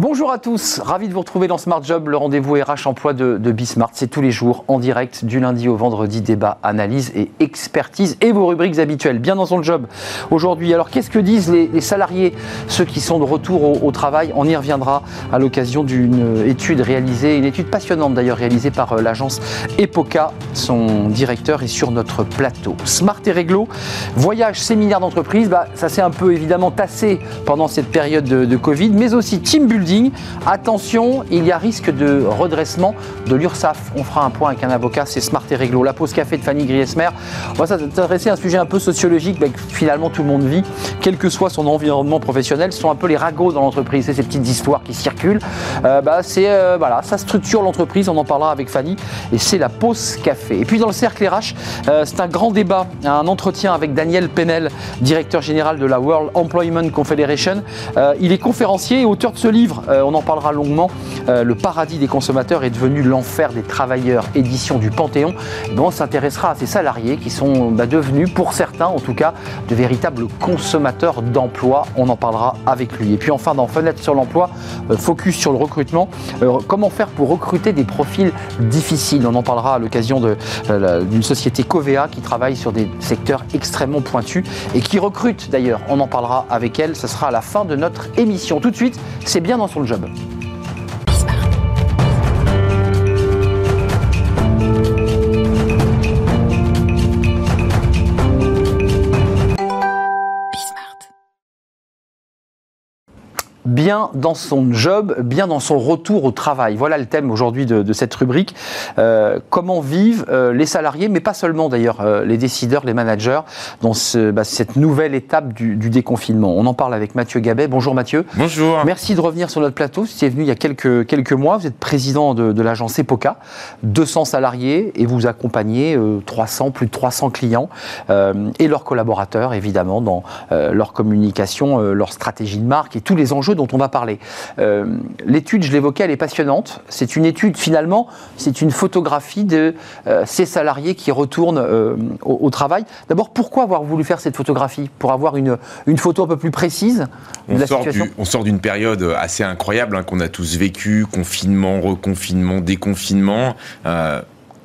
Bonjour à tous, ravi de vous retrouver dans Smart Job, le rendez-vous RH emploi de, de Bismart. C'est tous les jours en direct du lundi au vendredi, débat, analyse et expertise et vos rubriques habituelles, bien dans son job aujourd'hui. Alors qu'est-ce que disent les, salariés, ceux qui sont de retour au, travail? On y reviendra à l'occasion d'une étude réalisée, une étude passionnante d'ailleurs réalisée par euh, l'agence Epoca. Son directeur est sur notre plateau. Smart et réglo, voyage, séminaire d'entreprise, bah, ça s'est un peu évidemment tassé pendant cette période de, de Covid, mais aussi team building Attention, il y a risque de redressement de l'URSSAF. On fera un point avec un avocat, c'est Smart et Réglo. La pause café de Fanny Griesmer. On va s'intéresser à un sujet un peu sociologique, que finalement tout le monde vit, quel que soit son environnement professionnel. Ce sont un peu les ragots dans l'entreprise, c'est ces petites histoires qui circulent. Euh, bah, c'est euh, voilà, ça structure l'entreprise. On en parlera avec Fanny. Et c'est la pause café. Et puis dans le cercle RH, euh, c'est un grand débat, un entretien avec Daniel Penel, directeur général de la World Employment Confederation. il est conférencier et auteur de ce livre euh, on en parlera longuement. Euh, le paradis des consommateurs est devenu l'enfer des travailleurs, édition du Panthéon. on s'intéressera à ces salariés qui sont bah, devenus, pour certains en tout cas, de véritables consommateurs d'emploi. On en parlera avec lui. Et puis enfin, dans Fenêtre sur l'emploi, euh, focus sur le recrutement. comment faire pour recruter des profils difficiles? On en parlera à l'occasion d'une société Covea qui travaille sur des secteurs extrêmement pointus et qui recrute d'ailleurs. On en parlera avec elle. Ce sera à la fin de notre émission. Tout de suite, c'est bien dans son job. Bien dans son job, bien dans son retour au travail. Voilà le thème aujourd'hui de, cette rubrique. Euh, comment vivent euh, les salariés, mais pas seulement d'ailleurs, euh, les décideurs, les managers, dans bah, cette nouvelle étape du, déconfinement. On en parle avec Mathieu Gabet. Bonjour Mathieu. Bonjour. Merci de revenir sur notre plateau. Vous étiez venu il y a quelques, quelques mois. Vous êtes président de, l'agence EPOCA, 200 salariés et vous accompagnez 300, plus de 300 clients et leurs collaborateurs, évidemment, dans leur communication, leur stratégie de marque et tous les enjeux dont on va parler. Euh, l'étude, je l'évoquais, elle est passionnante. C'est une étude, finalement, c'est une photographie de euh, ces salariés qui retournent euh, au, travail. D'abord, pourquoi avoir voulu faire cette photographie? Pour avoir une, une photo un peu plus précise de on la sort situation? On sort d'une période assez incroyable hein, qu'on a tous vécu, confinement, reconfinement, déconfinement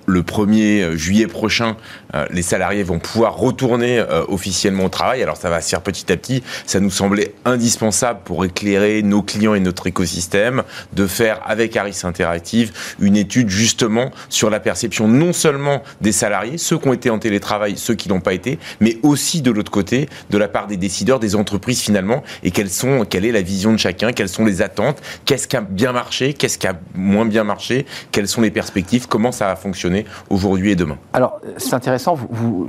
le 1er juillet prochain, euh, les salariés vont pouvoir retourner euh, officiellement au travail. Alors ça va se faire petit à petit. Ça nous semblait indispensable pour éclairer nos clients et notre écosystème de faire avec Harris Interactive une étude justement sur la perception non seulement des salariés, ceux qui ont été en télétravail, ceux qui n'ont pas été, mais aussi de l'autre côté, de la part des décideurs, des entreprises finalement, et quelle est la vision de chacun, quelles sont les attentes, qu'est-ce qui a bien marché, qu'est-ce qui a moins bien marché, quelles sont les perspectives, comment ça va fonctionner aujourd'hui et demain. Alors c'est intéressant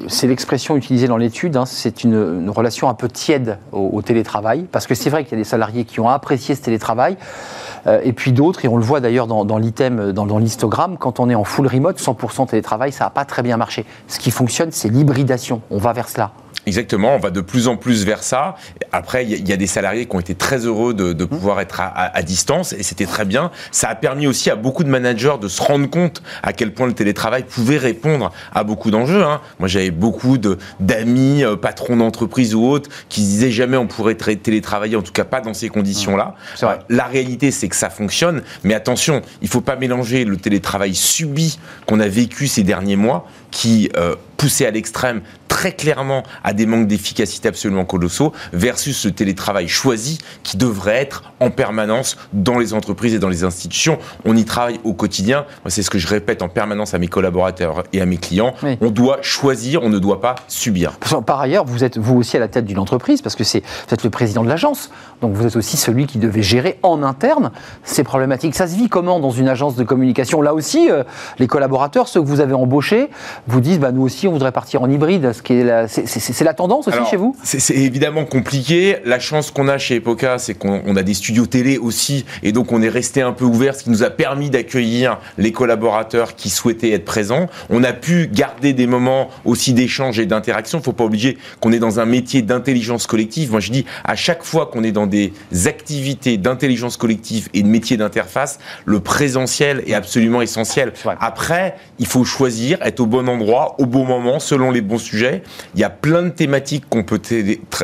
c'est l'expression utilisée dans l'étude, hein, c'est une, relation un peu tiède au, télétravail, parce que c'est vrai qu'il y a des salariés qui ont apprécié ce télétravail, euh, et puis d'autres, et on le voit d'ailleurs dans, l'item, dans, dans l'histogramme, quand on est en full remote, 100% télétravail, ça n'a pas très bien marché. Ce qui fonctionne, c'est l'hybridation, on va vers cela. Exactement, on va de plus en plus vers ça. Après, il y, a des salariés qui ont été très heureux de, mmh. pouvoir être à, distance et c'était très bien. Ça a permis aussi à beaucoup de managers de se rendre compte à quel point le télétravail pouvait répondre à beaucoup d'enjeux. Hein. Moi, j'avais beaucoup d'amis, euh, patrons d'entreprise ou autres, qui disaient jamais on pourrait télétravailler, en tout cas pas dans ces conditions-là. Mmh. la réalité, c'est que ça fonctionne, mais attention, il faut pas mélanger le télétravail subi qu'on a vécu ces derniers mois, qui euh, poussé à l'extrême très clairement à des manques d'efficacité absolument colossaux, versus le télétravail choisi qui devrait être en permanence dans les entreprises et dans les institutions. On y travaille au quotidien. C'est ce que je répète en permanence à mes collaborateurs et à mes clients. On doit choisir, on ne doit pas subir. Par ailleurs, vous êtes vous aussi à la tête d'une entreprise parce que c'est vous êtes le président de l'agence, donc vous êtes aussi celui qui devait gérer en interne ces problématiques. Ça se vit comment dans une agence de communication? Là aussi, euh, les collaborateurs, ceux que vous avez embauchés, vous disent bah, nous aussi on voudrait partir en hybride. Qui est la, c'est, la tendance aussi chez vous c'est, évidemment compliqué. La chance qu'on a chez Epoca, c'est qu'on a des studios télé aussi, et donc on est resté un peu ouvert, ce qui nous a permis d'accueillir les collaborateurs qui souhaitaient être présents. On a pu garder des moments aussi d'échange et d'interaction. Il ne faut pas oublier qu'on est dans un métier d'intelligence collective. Moi, je dis à chaque fois qu'on est dans des activités d'intelligence collective et de métier d'interface, le présentiel est absolument essentiel. Après, il faut choisir, être au bon endroit, au bon moment, selon les bons sujets. Il y a plein de thématiques qu'on peut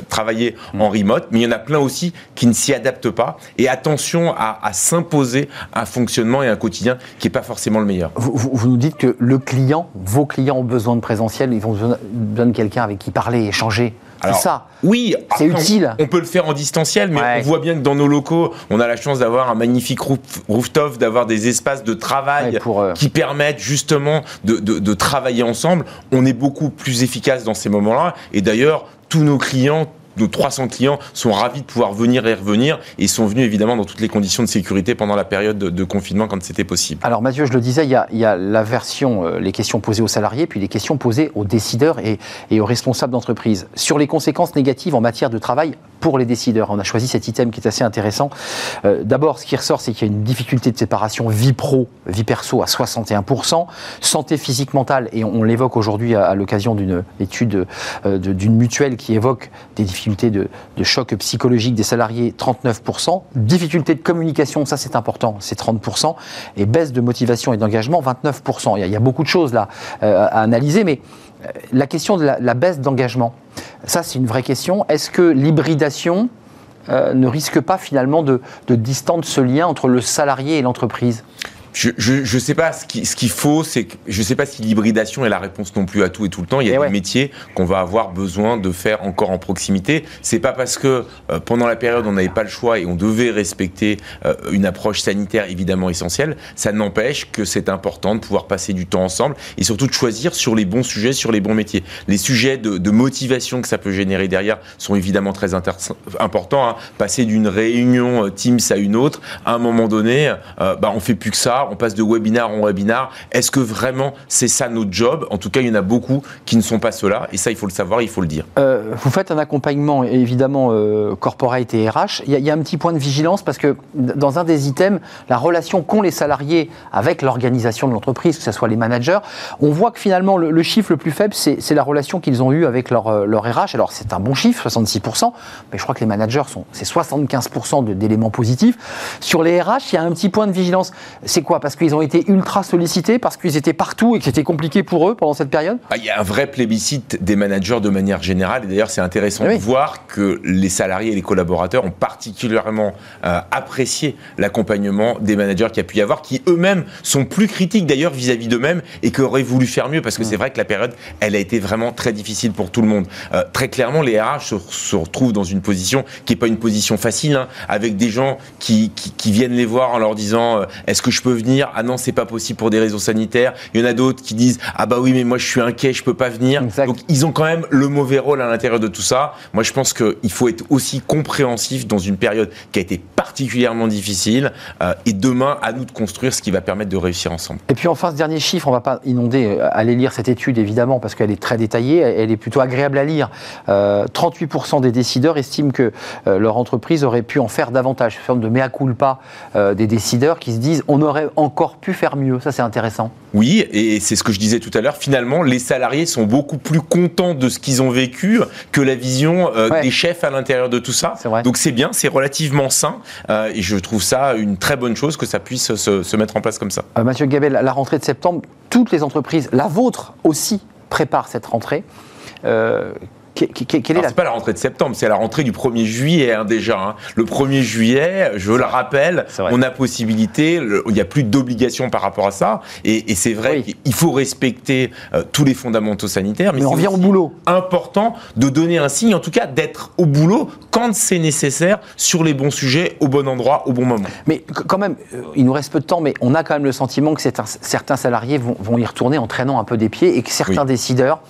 travailler en remote, mais il y en a plein aussi qui ne s'y adaptent pas. Et attention à, s'imposer un fonctionnement et un quotidien qui n'est pas forcément le meilleur. Vous, vous, nous dites que le client, vos clients ont besoin de présentiel, ils ont besoin de quelqu'un avec qui parler, échanger. C'est ça. Oui, c'est utile. On, peut le faire en distanciel, mais on voit bien que dans nos locaux, on a la chance d'avoir un magnifique rooftop, d'avoir des espaces de travail euh, qui permettent justement de, de travailler ensemble. On est beaucoup plus efficace dans ces moments-là. Et d'ailleurs, tous nos clients, nos 300 clients sont ravis de pouvoir venir et revenir et sont venus évidemment dans toutes les conditions de sécurité pendant la période de, confinement quand c'était possible. Alors Mathieu, je le disais, il y a, la version, euh, les questions posées aux salariés, puis les questions posées aux décideurs et, et aux responsables d'entreprise. Sur les conséquences négatives en matière de travail pour les décideurs, on a choisi cet item qui est assez intéressant. Euh, d'abord, ce qui ressort, c'est qu'il y a une difficulté de séparation vie pro, vie perso à 61%, santé physique mentale, et on, l'évoque aujourd'hui à, l'occasion d'une étude euh, d'une mutuelle qui évoque des difficultés de, choc psychologique des salariés, 39%. Difficulté de communication, ça c'est important, c'est 30%. Et baisse de motivation et d'engagement, 29%. Il y, a, beaucoup de choses là euh, à analyser, mais la question de la, baisse d'engagement, ça c'est une vraie question. Est-ce que l'hybridation euh, ne risque pas finalement de distendre ce lien entre le salarié et l'entreprise? Je ne sais pas ce qu'il ce qu'il faut, c'est je sais pas si l'hybridation est la réponse non plus à tout et tout le temps. Il y a eh des métiers qu'on va avoir besoin de faire encore en proximité. C'est pas parce que euh, pendant la période on n'avait pas le choix et on devait respecter euh, une approche sanitaire évidemment essentielle. Ça n'empêche que c'est important de pouvoir passer du temps ensemble et surtout de choisir sur les bons sujets, sur les bons métiers. Les sujets de, de motivation que ça peut générer derrière sont évidemment très importants. Hein. Passer d'une réunion euh, Teams à une autre, à un moment donné, bah, on fait plus que ça on passe de webinar en webinar. Est-ce que vraiment c'est ça notre job? En tout cas, il y en a beaucoup qui ne sont pas cela, et ça, il faut le savoir, il faut le dire. Euh, vous faites un accompagnement, évidemment, euh, corporate et RH. Il y, a un petit point de vigilance parce que dans un des items, la relation qu'ont les salariés avec l'organisation de l'entreprise, que ce soit les managers, on voit que finalement, le, chiffre le plus faible, c'est la relation qu'ils ont eue avec leur, euh, leur RH. Alors, c'est un bon chiffre, 66%, mais je crois que les managers sont, c'est 75% d'éléments positifs. Sur les RH, il y a un petit point de vigilance. C'est parce qu'ils ont été ultra sollicités, parce qu'ils étaient partout et que c'était compliqué pour eux pendant cette période? Ah, Il y a un vrai plébiscite des managers de manière générale. Et d'ailleurs, c'est intéressant de voir que les salariés et les collaborateurs ont particulièrement euh, apprécié l'accompagnement des managers qui a pu y avoir, qui eux-mêmes sont plus critiques d'ailleurs vis-à-vis d'eux-mêmes et qui auraient voulu faire mieux, parce que c'est vrai que la période, elle a été vraiment très difficile pour tout le monde. Euh, très clairement, les RH se, retrouvent dans une position qui n'est pas une position facile, hein, avec des gens qui, qui, viennent les voir en leur disant euh, est-ce que je peux venir. Ah non, c'est pas possible pour des raisons sanitaires. Il y en a d'autres qui disent Ah bah oui, mais moi je suis inquiet, je peux pas venir. Donc ils ont quand même le mauvais rôle à l'intérieur de tout ça. Moi je pense qu'il faut être aussi compréhensif dans une période qui a été particulièrement difficile. Euh, et demain, à nous de construire ce qui va permettre de réussir ensemble. Et puis enfin, ce dernier chiffre, on va pas inonder, euh, aller lire cette étude évidemment parce qu'elle est très détaillée, elle est plutôt agréable à lire. 38% euh, des décideurs estiment que leur entreprise aurait pu en faire davantage. Une forme de mea culpa des décideurs qui se disent on aurait encore pu faire mieux. Ça, c'est intéressant. Oui, et c'est ce que je disais tout à l'heure. Finalement, les salariés sont beaucoup plus contents de ce qu'ils ont vécu que la vision euh, des chefs à l'intérieur de tout ça. Donc c'est bien, c'est relativement sain, euh, et je trouve ça une très bonne chose que ça puisse se, mettre en place comme ça. Euh, Mathieu Gabel, la rentrée de septembre, toutes les entreprises, la vôtre aussi, préparent cette rentrée c'est pas la rentrée de septembre, c'est la rentrée du 1er juillet hein, déjà. Hein. Le 1er juillet, je le rappelle, on a possibilité, il n'y a plus d'obligation par rapport à ça. Et, c'est vrai qu'il faut respecter euh, tous les fondamentaux sanitaires. Mais, on vient au boulot. Important de donner un signe, en tout cas d'être au boulot quand c'est nécessaire, sur les bons sujets, au bon endroit, au bon moment. Mais quand même, euh, il nous reste peu de temps, mais on a quand même le sentiment que certains salariés vont, y retourner en traînant un peu des pieds et que certains décideurs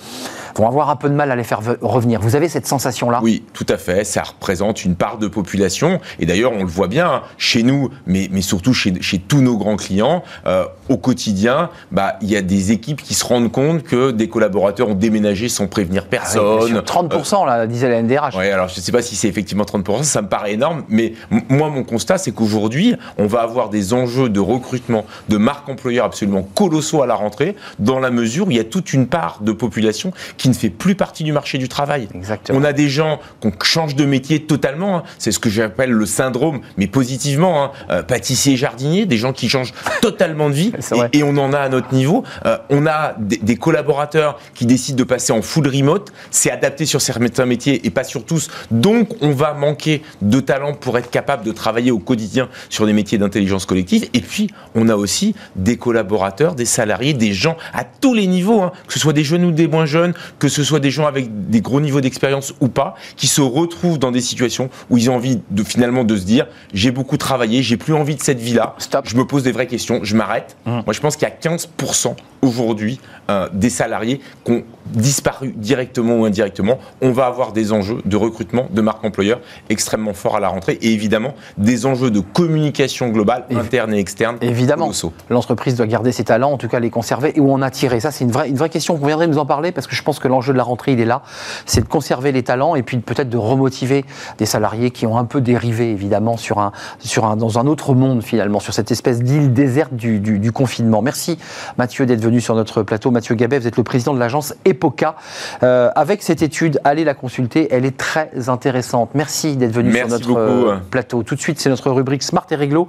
vont avoir un peu de mal à les faire revenir. Vous avez cette sensation-là? Oui, tout à fait. Ça représente une part de population. Et d'ailleurs, on le voit bien hein, chez nous, mais, mais surtout chez, chez tous nos grands clients. Euh, au quotidien, bah, il y a des équipes qui se rendent compte que des collaborateurs ont déménagé sans prévenir ah personne. 30%, là, disait la NDRH. Oui, alors je ne sais pas si c'est effectivement 30%, ça me paraît énorme. Mais moi, mon constat, c'est qu'aujourd'hui, on va avoir des enjeux de recrutement de marques employeurs absolument colossaux à la rentrée, dans la mesure où il y a toute une part de population qui ne fait plus partie du marché du travail. Exactement. On a des gens qui changent de métier totalement. hein. C'est ce que j'appelle le syndrome, mais positivement. Hein. Euh, pâtissier, jardinier, des gens qui changent totalement de vie. Et, et on en a à notre niveau. Euh, on a des, des collaborateurs qui décident de passer en full remote. C'est adapté sur certains métiers et pas sur tous. Donc, on va manquer de talent pour être capable de travailler au quotidien sur des métiers d'intelligence collective. Et puis, on a aussi des collaborateurs, des salariés, des gens à tous les niveaux, hein, que ce soit des jeunes ou des moins jeunes, que ce soit des gens avec des gros niveaux d'expérience ou pas, qui se retrouvent dans des situations où ils ont envie de finalement de se dire j'ai beaucoup travaillé, j'ai plus envie de cette vie-là, Stop. je me pose des vraies questions, je m'arrête. Mmh. Moi, je pense qu'il y a 15% aujourd'hui euh, des salariés qui ont disparu directement ou indirectement. On va avoir des enjeux de recrutement de marque employeur extrêmement forts à la rentrée et évidemment des enjeux de communication globale, interne et externe. Évidemment, l'entreprise doit garder ses talents, en tout cas les conserver, et où en attirer. Ça, c'est une vraie, une vraie question. Vous viendrez nous en parler, parce que je pense que l'enjeu de la rentrée, il est là. C'est de conserver les talents, et puis peut-être de remotiver des salariés qui ont un peu dérivé, évidemment, sur un, sur un, dans un autre monde, finalement, sur cette espèce d'île déserte du, du- du confinement. Merci, Mathieu, d'être venu sur notre plateau. Mathieu Gabet, vous êtes le président de l'agence EPOCA. Euh, avec cette étude, allez la consulter, elle est très intéressante. Merci d'être venu sur notre beaucoup. euh, plateau. Tout de suite, c'est notre rubrique Smart et Réglo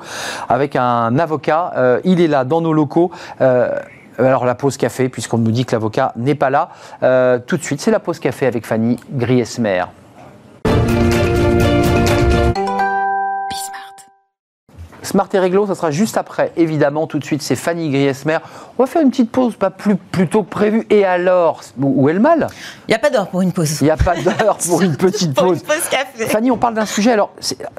avec un avocat. Euh, il est là dans nos locaux. Euh, alors la pause café, puisqu'on nous dit que l'avocat n'est pas là. Euh, tout de suite, c'est la pause café avec Fanny Griesmer. Smart et Réglo, ça sera juste après. Évidemment, tout de suite, c'est Fanny Griesmer. On va faire une petite pause, pas plus, plus tôt que prévu. Et alors, où est le mal? Il n'y a pas d'heure pour une pause. Il n'y a pas d'heure pour une petite Pour pause. une pause café. Fanny, on parle d'un sujet. Alors,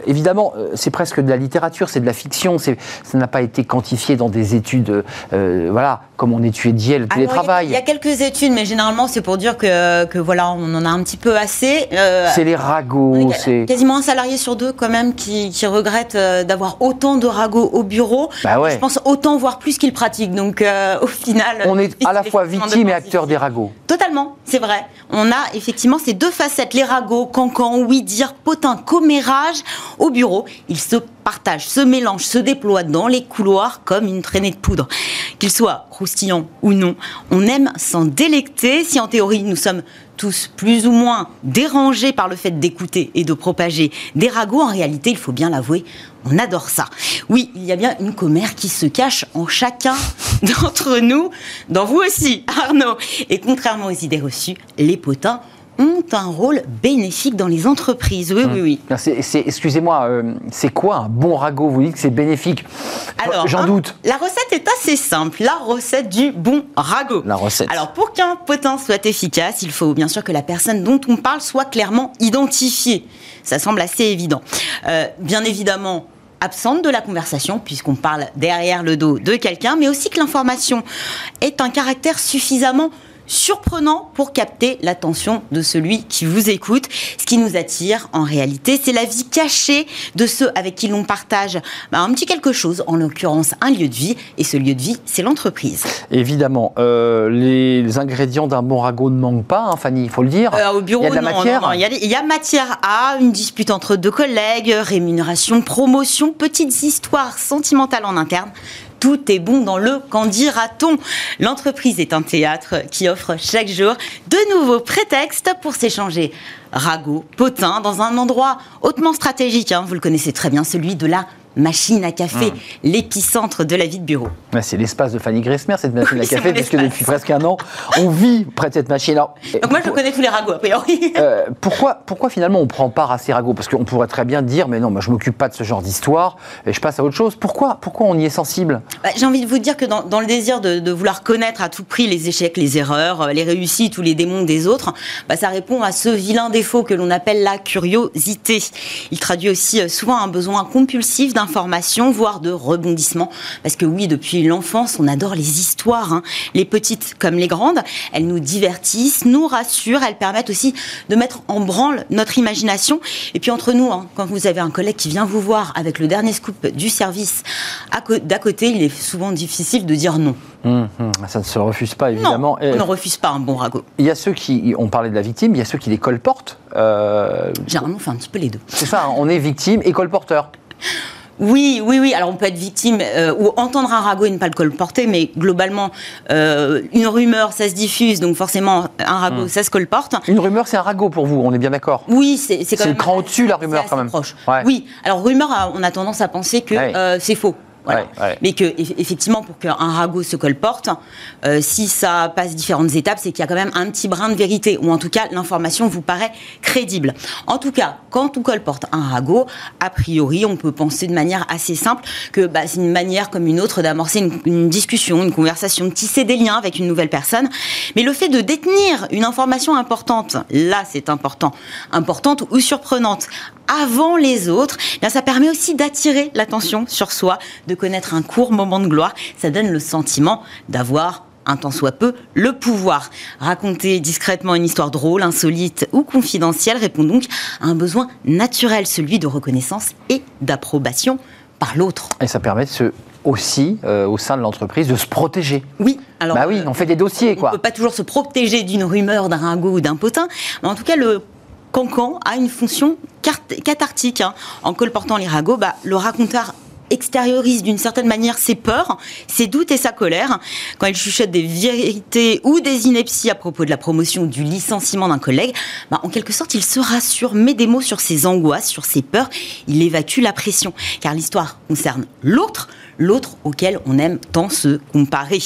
évidemment, euh, c'est presque de la littérature, c'est de la fiction. c'est- Ça n'a pas été quantifié dans des études, euh, voilà, comme on étudiait le télétravail. Il y, y a quelques études, mais généralement c'est pour dire que, que voilà, on en a un petit peu assez. Euh, C'est les ragots, est c'est. quasiment un salarié sur deux quand même qui, qui regrette d'avoir autant de ragots au bureau. Bah ouais. Je pense autant, voire plus qu'il pratique. Donc euh, au final, On est à la fois de victime et acteur des ragots. Totalement, c'est vrai. On a effectivement ces deux facettes, les ragots, cancan, oui dire, potin, commérage. Au bureau, ils se partagent, se mélangent, se déploient dans les couloirs comme une traînée de poudre. Qu'ils soient croustillants ou non, on aime s'en délecter. Si en théorie nous sommes tous plus ou moins dérangés par le fait d'écouter et de propager des ragots, en réalité, il faut bien l'avouer, on adore ça. Oui, il y a bien une commère qui se cache en chacun d'entre nous, dans vous aussi, Arnaud. Et contrairement aux idées reçues, les potins ont un rôle bénéfique dans les entreprises. Oui, oui, oui. C'est- Excusez-moi, euh, c'est quoi un bon ragot? Vous dites que c'est bénéfique. Alors, J'en hein, doute. La recette est assez simple, la recette du bon ragot. La recette. Alors, pour qu'un potin soit efficace, il faut bien sûr que la personne dont on parle soit clairement identifiée. Ça semble assez évident. Euh, bien évidemment, absente de la conversation, puisqu'on parle derrière le dos de quelqu'un, mais aussi que l'information ait un caractère suffisamment surprenant pour capter l'attention de celui qui vous écoute. Ce qui nous attire, en réalité, c'est la vie cachée de ceux avec qui l'on partage bah, un petit quelque chose, en l'occurrence un lieu de vie, et ce lieu de vie, c'est l'entreprise. Évidemment, euh, les ingrédients d'un bon ragot ne manquent pas, hein, Fanny, il faut le dire. Euh, au bureau, il y a de la non, matière. non, non, Il y, a, il y a matière à une dispute entre deux collègues, rémunération, promotion, petites histoires sentimentales en interne. Tout est bon dans le qu'en dira-t-on L'entreprise est un théâtre qui offre chaque jour de nouveaux prétextes pour s'échanger ragots, potins, dans un endroit hautement stratégique. hein, vous le connaissez très bien, celui de la machine à café, Mmh. l'épicentre de la vie de bureau. C'est l'espace de Fanny Gressmer, cette machine Oui, à café, puisque depuis presque un an, on vit près de cette machine. Alors, Donc moi, je connais tous les ragots, a priori. euh, pourquoi, pourquoi finalement on prend part à ces ragots? Parce qu'on pourrait très bien dire, mais non, moi je m'occupe pas de ce genre d'histoire et je passe à autre chose. Pourquoi, pourquoi on y est sensible? Bah, J'ai envie de vous dire que dans, dans le désir de, de vouloir connaître à tout prix les échecs, les erreurs, euh, les réussites ou les démons des autres, bah, ça répond à ce vilain défaut que l'on appelle la curiosité. Il traduit aussi euh, souvent un besoin compulsif d'information, voire de rebondissement. Parce que oui, depuis l'enfance, on adore les histoires, hein. les petites comme les grandes. Elles nous divertissent, nous rassurent, elles permettent aussi de mettre en branle notre imagination. Et puis entre nous, hein, quand vous avez un collègue qui vient vous voir avec le dernier scoop du service d'à côté, il est souvent difficile de dire non. Hum, hum, Ça ne se refuse pas, évidemment. Non, on ne refuse pas un bon ragot. Il y a ceux qui, on parlait de la victime, il y a ceux qui les colportent. Euh, Généralement, on fait un petit peu les deux. c'est ça, hein, on est victime et colporteur. Oui, oui, oui. Alors on peut être victime euh, ou entendre un ragot et ne pas le colporter, mais globalement, euh, une rumeur, ça se diffuse, donc forcément, un ragot, Hmm. ça se colporte. Une rumeur, c'est un ragot pour vous, on est bien d'accord? Oui, c'est c'est quand C'est même. le cran au-dessus, la rumeur, c'est quand même. Proche. Ouais. Oui. Alors rumeur, on a tendance à penser que Ouais. euh, c'est faux. Voilà. Ouais, ouais. Mais que eff- effectivement, pour qu'un ragot se colporte, euh, si ça passe différentes étapes, c'est qu'il y a quand même un petit brin de vérité, ou en tout cas l'information vous paraît crédible. En tout cas, quand on colporte un ragot, a priori, on peut penser de manière assez simple que bah, c'est une manière comme une autre d'amorcer une, une discussion, une conversation, de tisser des liens avec une nouvelle personne. Mais le fait de détenir une information importante, là c'est important, importante ou surprenante, avant les autres, eh bien, ça permet aussi d'attirer l'attention sur soi, de connaître un court moment de gloire. Ça donne le sentiment d'avoir un tant soit peu, le pouvoir. Raconter discrètement une histoire drôle, insolite ou confidentielle répond donc à un besoin naturel, celui de reconnaissance et d'approbation par l'autre. Et ça permet de se, aussi, euh, au sein de l'entreprise, de se protéger. Oui, alors. bah oui, euh, on fait des dossiers, on ne quoi. peut pas toujours se protéger d'une rumeur, d'un ringot ou d'un potin, mais en tout cas, le cancan a une fonction cathartique. hein. En colportant les ragots, bah, le raconteur extériorise d'une certaine manière ses peurs, ses doutes et sa colère. Quand il chuchote des vérités ou des inepties à propos de la promotion du licenciement d'un collègue, bah, en quelque sorte, il se rassure, met des mots sur ses angoisses, sur ses peurs, il évacue la pression. Car l'histoire concerne l'autre, l'autre auquel on aime tant se comparer.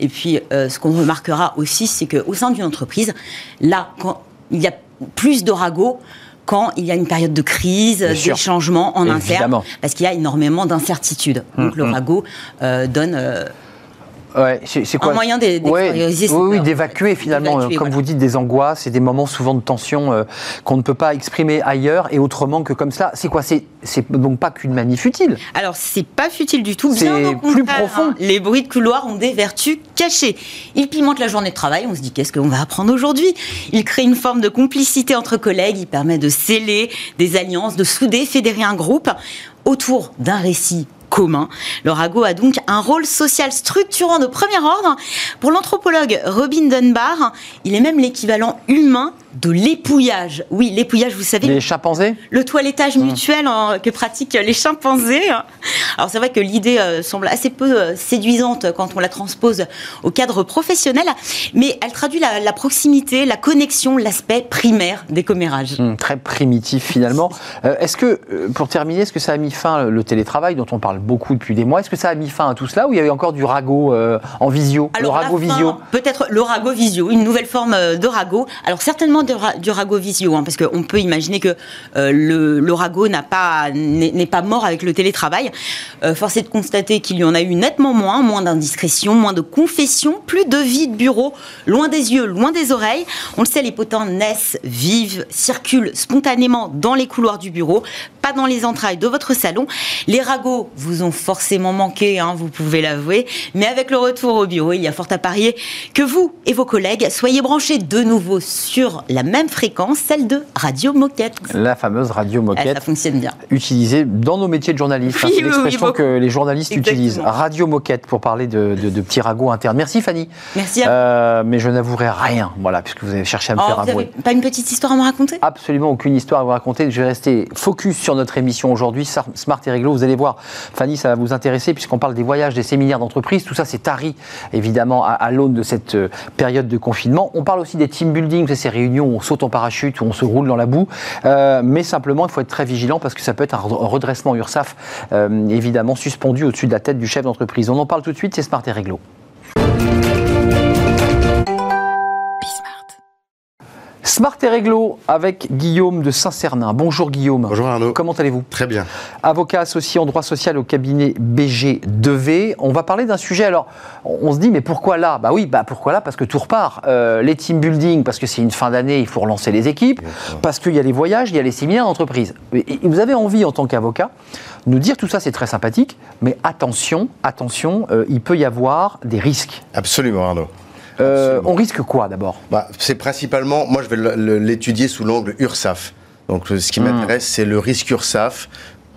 Et puis, euh, ce qu'on remarquera aussi, c'est qu'au sein d'une entreprise, là, quand il y a plus de ragots, quand il y a une période de crise, Bien des sûr. changements en Évidemment. interne, parce qu'il y a énormément d'incertitudes. Donc le ragot euh, donne euh, Ouais, c'est quoi un moyen Oui, oui, d'évacuer finalement, comme voilà. vous dites, des angoisses et des moments souvent de tension euh, qu'on ne peut pas exprimer ailleurs et autrement que comme cela. C'est quoi? C'est donc pas qu'une manif utile. Alors, c'est pas futile du tout. C'est plus profond. hein. Les bruits de couloir ont des vertus cachées. Ils pimentent la journée de travail. On se dit qu'est-ce qu'on va apprendre aujourd'hui? Ils créent une forme de complicité entre collègues. Ils permettent de sceller des alliances, de souder, fédérer un groupe autour d'un récit commun. Le ragot a donc un rôle social structurant de premier ordre. Pour l'anthropologue Robin Dunbar, il est même l'équivalent humain de l'épouillage. Oui, l'épouillage, vous savez, Les chimpanzés le toilettage mutuel en- que pratiquent les chimpanzés. Alors c'est vrai que l'idée euh, semble assez peu euh, séduisante quand on la transpose au cadre professionnel, mais elle traduit la, la proximité, la connexion, l'aspect primaire des commérages. Hum, Très primitif finalement. Euh, est-ce que, pour terminer, est-ce que ça a mis fin le télétravail dont on parle beaucoup depuis des mois Est-ce que ça a mis fin à tout cela ou il y avait encore du ragot en visio Le ragot fin, visio? Peut-être le ragot visio, une nouvelle forme de ragot. Alors certainement du ragot visio, hein, parce qu'on peut imaginer que euh, le, le ragot n'a pas n'est pas mort avec le télétravail. Euh, force est de constater qu'il y en a eu nettement moins, moins d'indiscrétions, moins de confessions, plus de vie de bureau, loin des yeux, loin des oreilles. On le sait, les potins naissent, vivent, circulent spontanément dans les couloirs du bureau, pas dans les entrailles de votre salon. Les ragots vous ont forcément manqué, hein, vous pouvez l'avouer, mais avec le retour au bureau, il y a fort à parier que vous et vos collègues soyez branchés de nouveau sur la même fréquence, celle de Radio Moquette. La fameuse radio Ah, moquette. ça fonctionne bien. utilisée dans nos métiers de journalistes. Oui, hein. c'est oui, l'expression que les journalistes Exactement. utilisent. Radio moquette pour parler de, de- de petits ragots internes. Merci Fanny. Merci à Euh, mais je n'avouerai rien, voilà, puisque vous avez cherché à me Oh, faire vous avouer. pas une petite histoire à me raconter? Absolument aucune histoire à vous raconter. Je vais rester focus sur notre émission aujourd'hui, Smart et Réglo. Vous allez voir, Fanny, ça va vous intéresser puisqu'on parle des voyages, des séminaires d'entreprise. Tout ça, c'est tari, évidemment, à, à l'aune de cette euh, période de confinement. On parle aussi des team building, c'est ces réunions on saute en parachute, où on se roule dans la boue. Euh, mais simplement, il faut être très vigilant parce que ça peut être un re- redressement URSAF, euh, évidemment, suspendu au-dessus de la tête du chef d'entreprise. On en parle tout de suite, c'est Smart et Réglo. Smart et Réglo avec Guillaume de Saint-Cernin. Bonjour Guillaume. Bonjour Arnaud. Comment allez-vous? Très bien. Avocat associé en droit social au cabinet BG 2V. On va parler d'un sujet. Alors, on se dit, mais pourquoi là? Bah oui, bah pourquoi là? Parce que tout repart. Euh, les team building, parce que c'est une fin d'année, il faut relancer les équipes. Parce qu'il y a les voyages, il y a les séminaires d'entreprise. Vous avez envie, en tant qu'avocat, de nous dire tout ça, c'est très sympathique, mais attention, attention, euh, il peut y avoir des risques. Absolument Arnaud. Euh, on risque quoi d'abord? Bah, c'est principalement, moi je vais l'étudier sous l'angle URSAF. Donc ce qui Hmm. m'intéresse, c'est le risque URSAF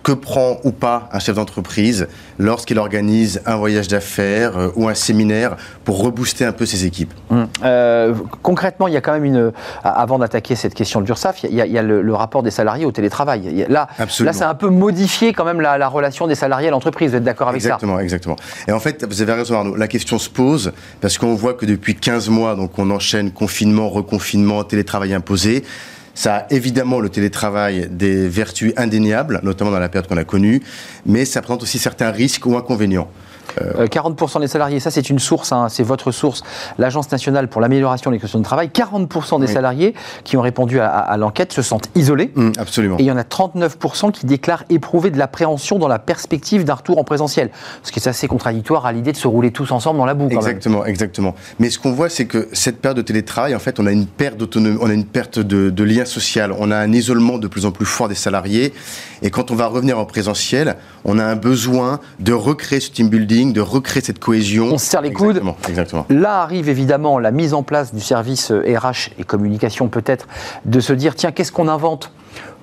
que prend ou pas un chef d'entreprise lorsqu'il organise un voyage d'affaires euh, ou un séminaire pour rebooster un peu ses équipes? Hum. Euh, concrètement, il y a quand même une. Avant d'attaquer cette question de l'URSSAF, il y a, il y a le, le rapport des salariés au télétravail. A- là, Absolument. là, c'est un peu modifié quand même la, la relation des salariés à l'entreprise. Vous êtes d'accord avec Exactement, exactement. Et en fait, vous avez raison Arnaud, la question se pose parce qu'on voit que depuis 15 mois, donc on enchaîne confinement, reconfinement, télétravail imposé. Ça a évidemment le télétravail des vertus indéniables, notamment dans la période qu'on a connue, mais ça présente aussi certains risques ou inconvénients. Ça Euh, 40% des salariés, ça c'est une source, hein, c'est votre source, l'Agence nationale pour l'amélioration des conditions de travail. 40% des Oui. salariés qui ont répondu à, à- à l'enquête se sentent isolés. Hum, absolument. Et il y en a 39% qui déclarent éprouver de l'appréhension dans la perspective d'un retour en présentiel. Ce qui est assez contradictoire à l'idée de se rouler tous ensemble dans la boue. Quand même. Exactement, exactement. Mais ce qu'on voit, c'est que cette période de télétravail, en fait, on a une perte d'autonomie, on a une perte de, de lien social, on a un isolement de plus en plus fort des salariés. Et quand on va revenir en présentiel, on a un besoin de recréer ce team building, de recréer cette cohésion. On se serre les coudes. Exactement. Là arrive évidemment la mise en place du service euh, RH et communication peut-être, de se dire tiens, qu'est-ce qu'on invente?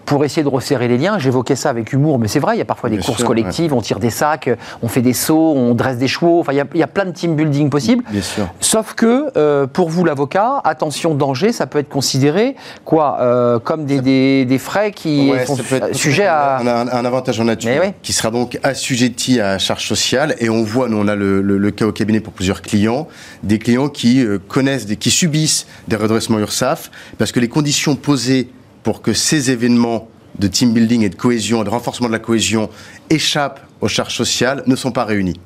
Pour essayer de resserrer les liens. J'évoquais ça avec humour, mais c'est vrai, il y a parfois des Bien courses sûr, collectives, on tire des sacs, euh, on fait des sauts, on dresse des chevaux, enfin il y a, il y a plein de team building possibles. Bien sûr. Sauf que, euh, pour vous l'avocat, attention, danger, ça peut être considéré quoi euh, comme des, des- des frais qui Ouais, sont sujets à... On a un, un avantage en nature oui. qui sera donc assujetti à charge sociale. Et on voit, nous, on a le, le- le cas au cabinet pour plusieurs clients, des clients qui connaissent, des, qui subissent des redressements URSAF parce que les conditions posées pour que ces événements de team building et de cohésion, de renforcement de la cohésion échappent aux charges sociales ne sont pas réunies.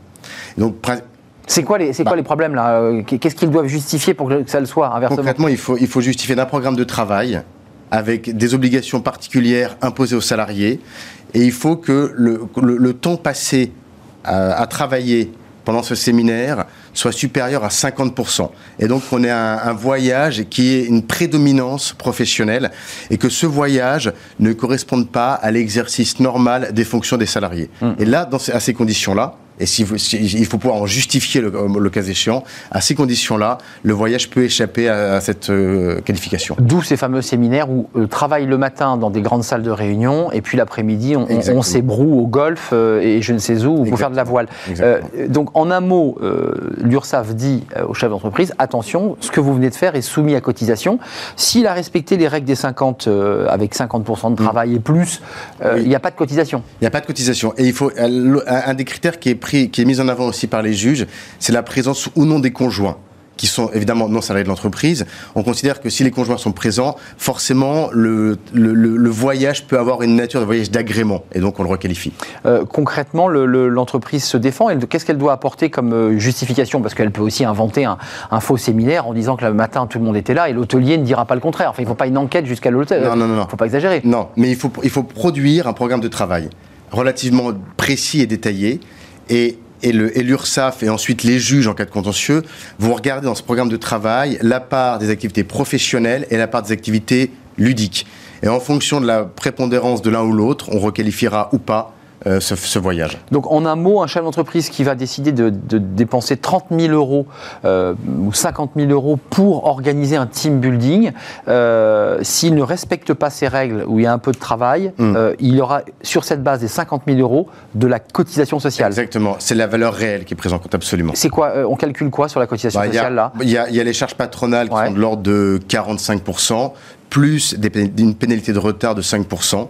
Et donc, C'est quoi, les, c'est quoi Bah. les problèmes là euh, Qu'est-ce qu'ils doivent justifier pour que ça le soit, inversement? Concrètement, il faut, il faut justifier d'un programme de travail avec des obligations particulières imposées aux salariés. Et il faut que le, le- le temps passé à, à travailler pendant ce séminaire soit supérieur à 50%. Et donc, on ait un, un voyage qui ait une prédominance professionnelle et que ce voyage ne corresponde pas à l'exercice normal des fonctions des salariés. Et là, dans ces- à ces conditions-là, et si vous- si- il faut pouvoir en justifier le, le cas échéant, à ces conditions-là, le voyage peut échapper à, à cette euh, qualification. D'où ces fameux séminaires où euh, travaille le matin dans des grandes salles de réunion et puis l'après-midi on, on- on s'ébroue au golf euh, et je ne sais où pour faire de la voile. Euh, donc en un mot, euh, l'URSSAF dit euh, aux chefs d'entreprise attention, ce que vous venez de faire est soumis à cotisation. S'il a respecté les règles des 50 euh, avec 50% de travail et plus, euh, Oui. il n'y a pas de cotisation. Il n'y a pas de cotisation. Et il faut un un des critères qui est pris, qui est mis en avant aussi par les juges, c'est la présence ou non des conjoints qui sont évidemment non salariés de l'entreprise. On considère que si les conjoints sont présents, forcément le, le, le- le voyage peut avoir une nature de voyage d'agrément et donc on le requalifie. Euh, concrètement, le- le- l'entreprise se défend. Qu'est-ce qu'elle doit apporter comme euh, justification? Parce qu'elle peut aussi inventer un, un faux séminaire en disant que le matin tout le monde était là et l'hôtelier ne dira pas le contraire. Enfin, il ne faut pas une enquête jusqu'à l'hôtel. Non, non, non. Il ne faut pas exagérer. Non, mais il faut, il faut produire un programme de travail relativement précis et détaillé. Et, et le- et l'URSSAF et ensuite les juges en cas de contentieux vont regarder dans ce programme de travail la part des activités professionnelles et la part des activités ludiques. Et en fonction de la prépondérance de l'un ou l'autre, on requalifiera ou pas euh, ce, ce voyage. Donc, en un mot, un chef d'entreprise qui va décider de, de dépenser 30 000 euros euh, ou 50 000 euros pour organiser un team building, euh, s'il ne respecte pas ces règles où il y a un peu de travail, Mm. euh, il aura sur cette base des 50 000 euros de la cotisation sociale. Exactement, c'est la valeur réelle qui est prise en compte absolument. C'est quoi On calcule quoi sur la cotisation Bah, a- sociale là? Il y, a, il y a les charges patronales qui Ouais. sont de l'ordre de 45%, plus des une pénalité de retard de 5%.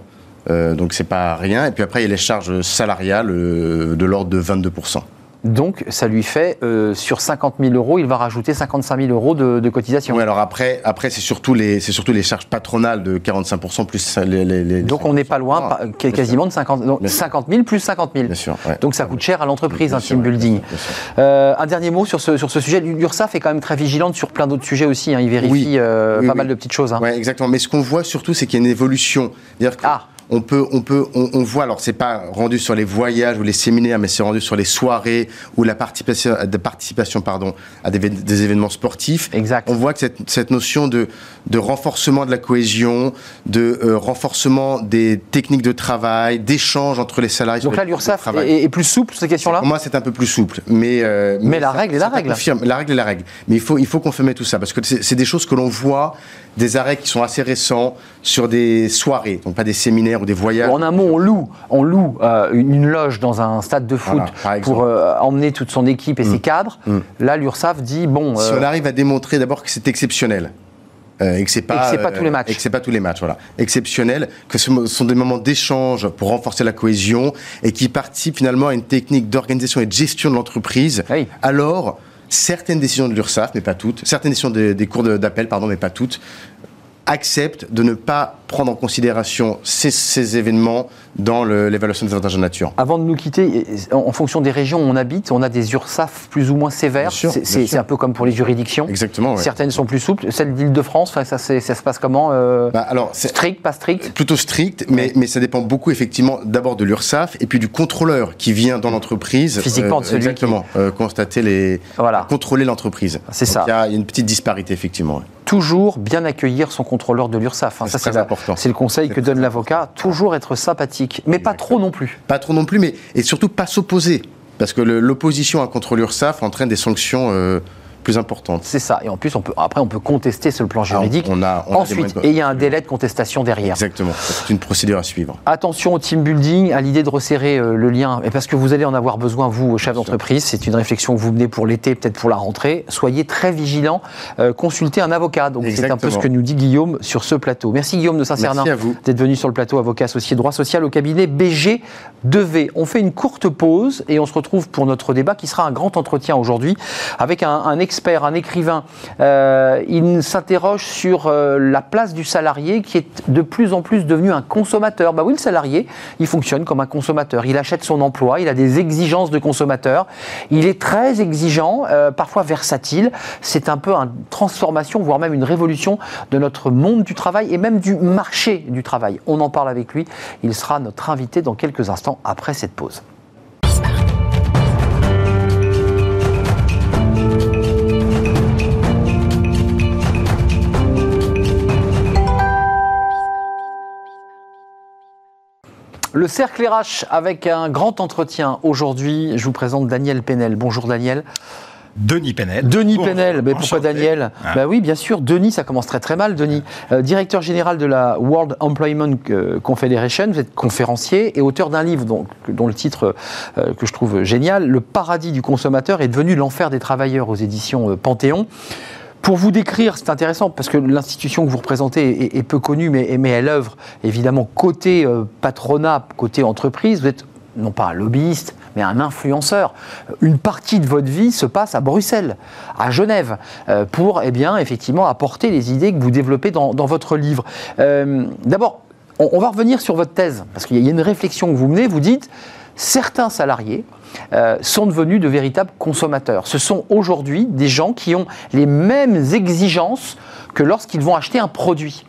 Euh, donc c'est pas rien. Et puis après, il y a les charges salariales euh, de l'ordre de 22%. Donc, ça lui fait, euh, sur 50 000 euros, il va rajouter 55 000 euros de, de cotisation. Oui, alors après, après c'est surtout, les- surtout les charges patronales de 45% plus les. les- les- Donc, on n'est pas loin, Ah, pas- quasiment de 50, donc Bien sûr. 50 000 plus 50 000. Bien sûr. ouais. Donc, ça coûte cher à l'entreprise, un sûr, team building. bien sûr. Euh, un dernier mot sur ce, sur ce sujet. L'URSSAF est quand même très vigilante sur plein d'autres sujets aussi. hein. Il vérifie Oui. euh, Oui, pas oui. mal de petites choses. hein. Ouais, exactement. Mais ce qu'on voit surtout, c'est qu'il y a une évolution. Que Ah. On peut, on peut, on, on voit. Alors, c'est pas rendu sur les voyages ou les séminaires, mais c'est rendu sur les soirées ou la participation, de participation, pardon, à des, vé- des événements sportifs. Exact. On voit que cette, cette notion de, de renforcement de la cohésion, de euh, renforcement des techniques de travail, d'échange entre les salariés. Donc là, l'URSSAF est, est plus souple sur ces questions-là? Pour moi, c'est un peu plus souple, mais euh, Mais la ça- règle est la règle. confirme. La règle est la règle. Mais il faut il faut confirmer tout ça parce que c'est des choses que l'on voit des arrêts qui sont assez récents sur des soirées, donc pas des séminaires ou des voyages. En un mot, on loue, on loue euh, une, une loge dans un stade de foot Voilà, pour euh, emmener toute son équipe et ses cadres. Mm. Là, l'URSSAF dit bon, Si euh, on arrive à démontrer d'abord que c'est exceptionnel. euh, et que c'est pas, pas tous les matchs. Et que c'est pas tous les matchs, voilà. Exceptionnel, que ce sont des moments d'échange pour renforcer la cohésion et qui participent finalement à une technique d'organisation et de gestion de l'entreprise. Oui. Alors, certaines décisions de l'URSSAF, mais pas toutes, certaines décisions des, des cours d'appel, pardon, mais pas toutes, acceptent de ne pas prendre en considération ces, ces événements dans l'évaluation des avantages de nature. Avant de nous quitter, en en fonction des régions où on habite, on a des URSAF plus ou moins sévères. C'est- un peu comme pour les juridictions. Exactement, ouais. Certaines sont plus souples. Celle d'Île-de-France, ça, se passe comment euh, Bah, alors, Strict, pas strict? plutôt strict, mais, mais ça dépend beaucoup effectivement d'abord de l'URSSAF et puis du contrôleur qui vient dans l'entreprise. Physiquement, de celui Exactement, euh, constater les. Voilà. Contrôler l'entreprise. C'est ça. Il y a une petite disparité effectivement. ouais. Toujours bien accueillir son contrôleur de l'URSSAF. hein. Ça, c'est la- important. c'est le conseil que donne l'avocat. Toujours être sympathique, mais pas trop non plus. Pas trop non plus, mais et surtout pas s'opposer. Parce que l'opposition à un contrôle URSSAF entraîne des sanctions euh, plus importantes. C'est ça. Et en plus, on peut, après, on peut contester sur le plan juridique. on a- on Ensuite, de- et il y a un délai de contestation derrière. Exactement. C'est une procédure à suivre. Attention au team building, à l'idée de resserrer euh, le lien, et parce que vous allez en avoir besoin, vous, chef d'entreprise, c'est une réflexion que vous menez pour l'été, peut-être pour la rentrée. Soyez très vigilants, euh, consultez un avocat. Donc c'est un peu ce que nous dit Guillaume sur ce plateau. Merci Guillaume de Saint-Cernin d'être venu sur le plateau, avocat associé droit social au cabinet BG 2V. On fait une courte pause et on se retrouve pour notre débat qui sera un grand entretien aujourd'hui avec un, un expert, un écrivain. Euh, il s'interroge sur euh, la place du salarié qui est de plus en plus devenu un consommateur. Bah oui, le salarié, il fonctionne comme un consommateur. Il achète son emploi, il a des exigences de consommateur. Il est très exigeant, euh, parfois versatile. C'est un peu une transformation, voire même une révolution de notre monde du travail et même du marché du travail. On en parle avec lui. Il sera notre invité dans quelques instants après cette pause. Le cercle RH avec un grand entretien aujourd'hui. Je vous présente Daniel Penel. Bonjour Daniel. Denis Penel. Denis Bonjour. Penel, mais pourquoi. Daniel Ah. Bah oui, bien sûr, Denis, ça commence très très mal. Denis, Euh, directeur général de la World Employment euh, Confederation, vous êtes conférencier et auteur d'un livre dont, dont le titre euh, que je trouve génial, Le paradis du consommateur est devenu l'enfer des travailleurs aux éditions Panthéon. Pour vous décrire, c'est intéressant parce que l'institution que vous représentez est, peu connue, mais, elle œuvre évidemment côté euh, patronat, côté entreprise. Vous êtes non pas un lobbyiste, mais un influenceur. Une partie de votre vie se passe à Bruxelles, à Genève, euh, pour eh bien, effectivement apporter les idées que vous développez dans, votre livre. Euh, D'abord, on va revenir sur votre thèse, parce qu'il y a une réflexion que vous menez, vous dites, certains salariés euh, sont devenus de véritables consommateurs. Ce sont aujourd'hui des gens qui ont les mêmes exigences que lorsqu'ils vont acheter un produit.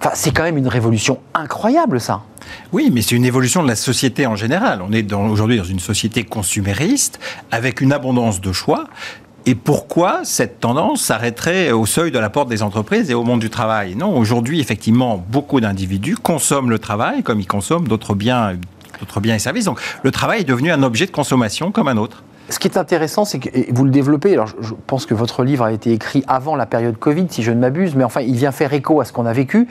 Enfin, c'est quand même une révolution incroyable, ça. Oui, mais c'est une évolution de la société en général. On est aujourd'hui dans une société consumériste avec une abondance de choix. Et pourquoi cette tendance s'arrêterait au seuil de la porte des entreprises et au monde du travail? Non, aujourd'hui, effectivement, beaucoup d'individus consomment le travail comme ils consomment d'autres biens, d'autres biens et services. Donc, le travail est devenu un objet de consommation comme un autre. Ce qui est intéressant, c'est que vous le développez. Alors, je pense que votre livre a été écrit avant la période Covid, si je ne m'abuse, mais enfin, il vient faire écho à ce qu'on a vécu.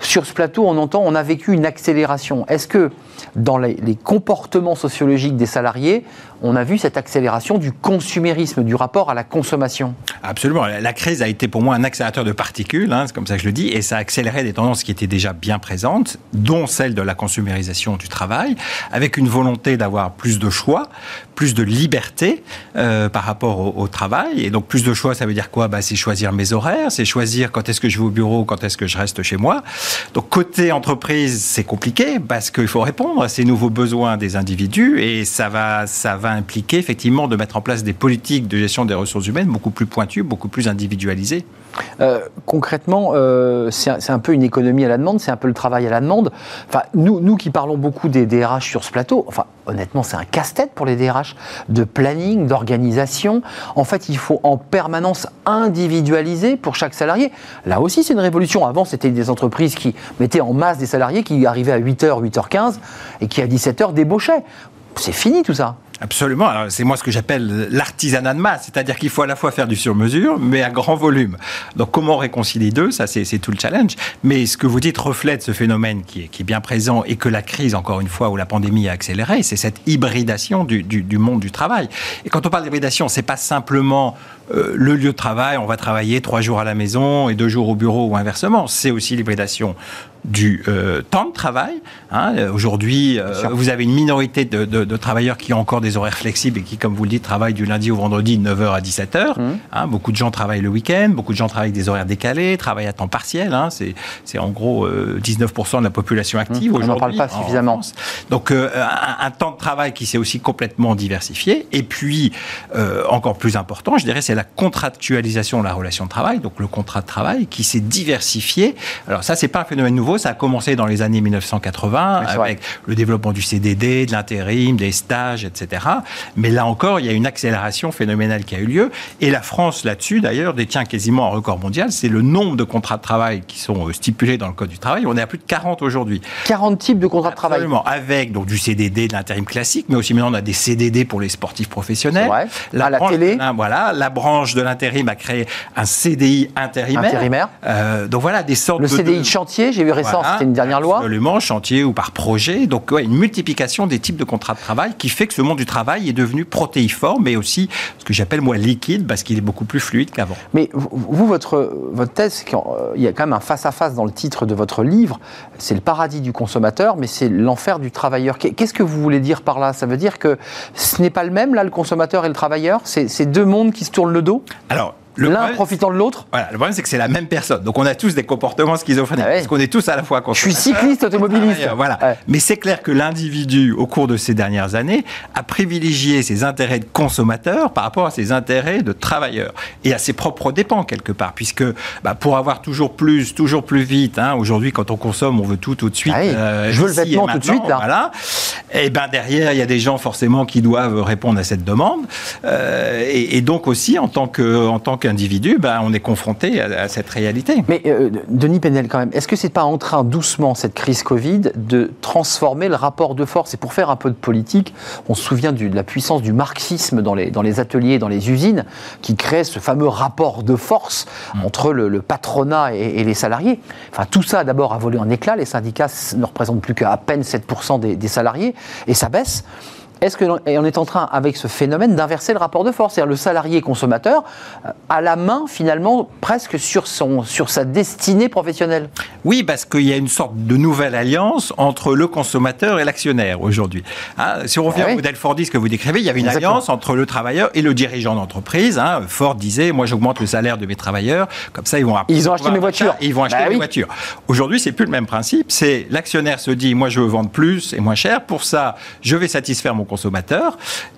Sur ce plateau, on entend, on a vécu une accélération. Est-ce que dans les, comportements sociologiques des salariés, on a vu cette accélération du consumérisme, du rapport à la consommation? Absolument. La crise a été pour moi un accélérateur de particules, hein, c'est comme ça que je le dis, et ça a accéléré des tendances qui étaient déjà bien présentes, dont celle de la consumérisation du travail, avec une volonté d'avoir plus de choix, plus de liberté euh, par rapport au, au travail. Et donc plus de choix, ça veut dire quoi? Bah, C'est choisir mes horaires, c'est choisir quand est-ce que je vais au bureau, quand est-ce que je reste chez moi. Donc côté entreprise, c'est compliqué parce qu'il faut répondre à ces nouveaux besoins des individus et ça va, ça va impliquer effectivement de mettre en place des politiques de gestion des ressources humaines beaucoup plus pointues, beaucoup plus individualisées. Euh, concrètement, euh, c'est un, peu une économie à la demande, c'est un peu le travail à la demande. Enfin, nous, nous qui parlons beaucoup des DRH sur ce plateau, enfin, honnêtement, c'est un casse-tête pour les DRH de planning, d'organisation. En fait, il faut en permanence individualiser pour chaque salarié. Là aussi, c'est une révolution. Avant, c'était des entreprises qui mettaient en masse des salariés qui arrivaient à 8h, 8h15 et qui à 17h débauchaient. C'est fini tout ça. Absolument. Alors, c'est moi ce que j'appelle l'artisanat de masse, c'est-à-dire qu'il faut à la fois faire du sur-mesure, mais à grand volume. Donc, comment réconcilier deux Ça, c'est tout le challenge. Mais ce que vous dites reflète ce phénomène qui est, bien présent et que la crise, encore une fois, où la pandémie a accéléré, c'est cette hybridation du, monde du travail. Et quand on parle d'hybridation, c'est pas simplement euh, le lieu de travail, on va travailler trois jours à la maison et deux jours au bureau ou inversement. C'est aussi l'hybridation du euh, temps de travail. Hein. Aujourd'hui, euh, vous avez une minorité de, de, de, travailleurs qui ont encore des horaires flexibles et qui, comme vous le dites, travaillent du lundi au vendredi de 9h à 17h. Mmh. Hein. Beaucoup de gens travaillent le week-end, beaucoup de gens travaillent avec des horaires décalés, travaillent à temps partiel. Hein. C'est en gros euh, 19% de la population active mmh. aujourd'hui. On n'en parle pas suffisamment. Donc, euh, un, un, temps de travail qui s'est aussi complètement diversifié. Et puis, euh, encore plus important, je dirais, c'est la contractualisation de la relation de travail, donc le contrat de travail qui s'est diversifié. Alors ça, c'est pas un phénomène nouveau, ça a commencé dans les années 1980 avec le développement du CDD, de l'intérim, des stages, etc. Mais là encore, il y a une accélération phénoménale qui a eu lieu. Et la France, là-dessus, d'ailleurs, détient quasiment un record mondial. C'est le nombre de contrats de travail qui sont stipulés dans le Code du travail. On est à plus de 40 aujourd'hui. 40 types de contrats de travail Absolument. Avec donc, du CDD, de l'intérim classique, mais aussi maintenant on a des CDD pour les sportifs professionnels. Vrai. La, à la branche, télé. Voilà, la branche de l'intérim a créé un CDI intérimaire. Intérimaire. Euh, donc voilà, des sortes le de... Le CDI de chantier, j'ai vu récent, voilà, c'était une dernière loi. Absolument, chantier ou par projet. Donc ouais, une multiplication des types de contrats de travail qui fait que ce monde du travail est devenu protéiforme, mais aussi ce que j'appelle moi liquide, parce qu'il est beaucoup plus fluide qu'avant. Mais vous, votre, votre thèse, il y a quand même un face-à-face -face dans le titre de votre livre, c'est le paradis du consommateur, mais c'est l'enfer du travailleur. Qu'est-ce que vous voulez dire par là? Ça veut dire que ce n'est pas le même, là, le consommateur et le travailleur? C'est deux mondes qui se tournent le dos? Alors, L'un profitant de l'autre Voilà, le problème c'est que c'est la même personne. Donc on a tous des comportements schizophréniques. Ah ouais. Parce qu'on est tous à la fois Je suis cycliste automobiliste. Ah, voilà. Ouais. Mais c'est clair que l'individu, au cours de ces dernières années, a privilégié ses intérêts de consommateur par rapport à ses intérêts de travailleur. Et à ses propres dépens, quelque part. Puisque bah, pour avoir toujours plus, toujours plus vite, hein, aujourd'hui quand on consomme, on veut tout tout de suite. Ah oui. euh, Je veux le vêtement tout de suite. Là. Voilà. Et ben derrière, il y a des gens forcément qui doivent répondre à cette demande. Euh, et, et, donc aussi, en tant que, en tant qu'individu, ben, on est confronté à, à, cette réalité. Mais euh, Denis Penel, quand même, est-ce que c'est pas en train doucement cette crise Covid de transformer le rapport de force? Et pour faire un peu de politique, on se souvient du, de la puissance du marxisme dans les, dans les ateliers, dans les usines, qui crée ce fameux rapport de force mmh. entre le, le patronat et, et, les salariés. Enfin, tout ça d'abord a volé en éclats. Les syndicats ne représentent plus qu'à peine 7% des, des salariés et ça baisse. Est-ce qu'on est en train, avec ce phénomène, d'inverser le rapport de force C'est-à-dire le salarié consommateur a la main, finalement, presque sur, son, sur sa destinée professionnelle? Oui, parce qu'il y a une sorte de nouvelle alliance entre le consommateur et l'actionnaire aujourd'hui. Hein, si on revient ah oui. au modèle Fordiste que vous décrivez, il y avait une Exactement. alliance entre le travailleur et le dirigeant d'entreprise. Hein. Ford disait, moi j'augmente le salaire de mes travailleurs, comme ça ils vont... Ils ont acheté mes voitures. Ils vont acheter bah, mes oui. voitures. Aujourd'hui, c'est plus le même principe. C'est l'actionnaire se dit, moi je veux vendre plus et moins cher. Pour ça, je vais satisfaire mon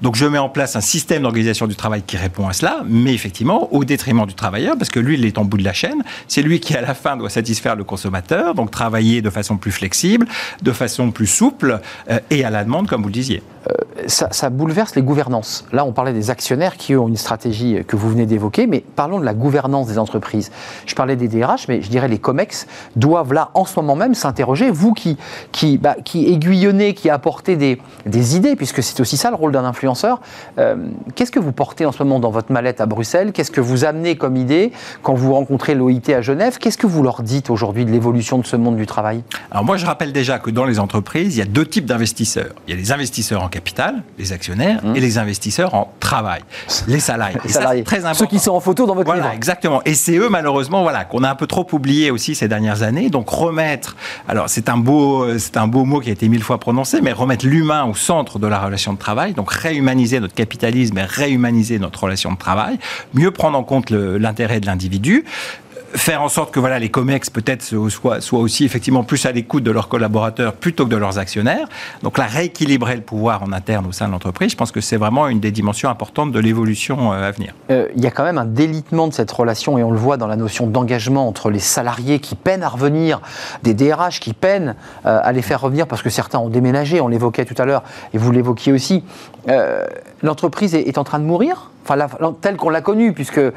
Donc je mets en place un système d'organisation du travail qui répond à cela, mais effectivement au détriment du travailleur, parce que lui, il est en bout de la chaîne. C'est lui qui, à la fin, doit satisfaire le consommateur, donc travailler de façon plus flexible, de façon plus souple euh, et à la demande, comme vous le disiez. Euh, ça, bouleverse les gouvernances. Là, on parlait des actionnaires qui ont une stratégie que vous venez d'évoquer, mais parlons de la gouvernance des entreprises. Je parlais des DRH, mais je dirais les COMEX doivent là, en ce moment même, s'interroger. Vous qui, qui, bah, qui aiguillonnez, qui apportez des, des idées, puisque c'est aussi ça le rôle d'un influenceur, euh, qu'est-ce que vous portez en ce moment dans votre mallette à Bruxelles? Qu'est-ce que vous amenez comme idée quand vous rencontrez l'OIT à Genève? Qu'est-ce que vous leur dites aujourd'hui de l'évolution de ce monde du travail? Alors moi, je rappelle déjà que dans les entreprises, il y a deux types d'investisseurs. Il y a les investisseurs en capital, les actionnaires, mmh. et les investisseurs en travail, les salariés. les salariés. Ça, très important. Ceux qui sont en photo dans votre voilà, livre. Exactement. Et c'est eux, malheureusement, voilà, qu'on a un peu trop oublié aussi ces dernières années. Donc remettre, alors c'est un beau, c'est un beau mot qui a été mille fois prononcé, mais remettre l'humain au centre de la relation de travail. Donc réhumaniser notre capitalisme et réhumaniser notre relation de travail. Mieux prendre en compte l'intérêt de l'individu faire en sorte que voilà les comex peut-être soient, aussi effectivement plus à l'écoute de leurs collaborateurs plutôt que de leurs actionnaires. Donc là, rééquilibrer le pouvoir en interne au sein de l'entreprise, je pense que c'est vraiment une des dimensions importantes de l'évolution à venir. Euh, il y a quand même un délitement de cette relation et on le voit dans la notion d'engagement entre les salariés qui peinent à revenir, des DRH qui peinent euh, à les faire revenir parce que certains ont déménagé, on l'évoquait tout à l'heure et vous l'évoquiez aussi. Euh, L'entreprise est en train de mourir? Enfin, la- telle qu'on l'a connue, puisque euh,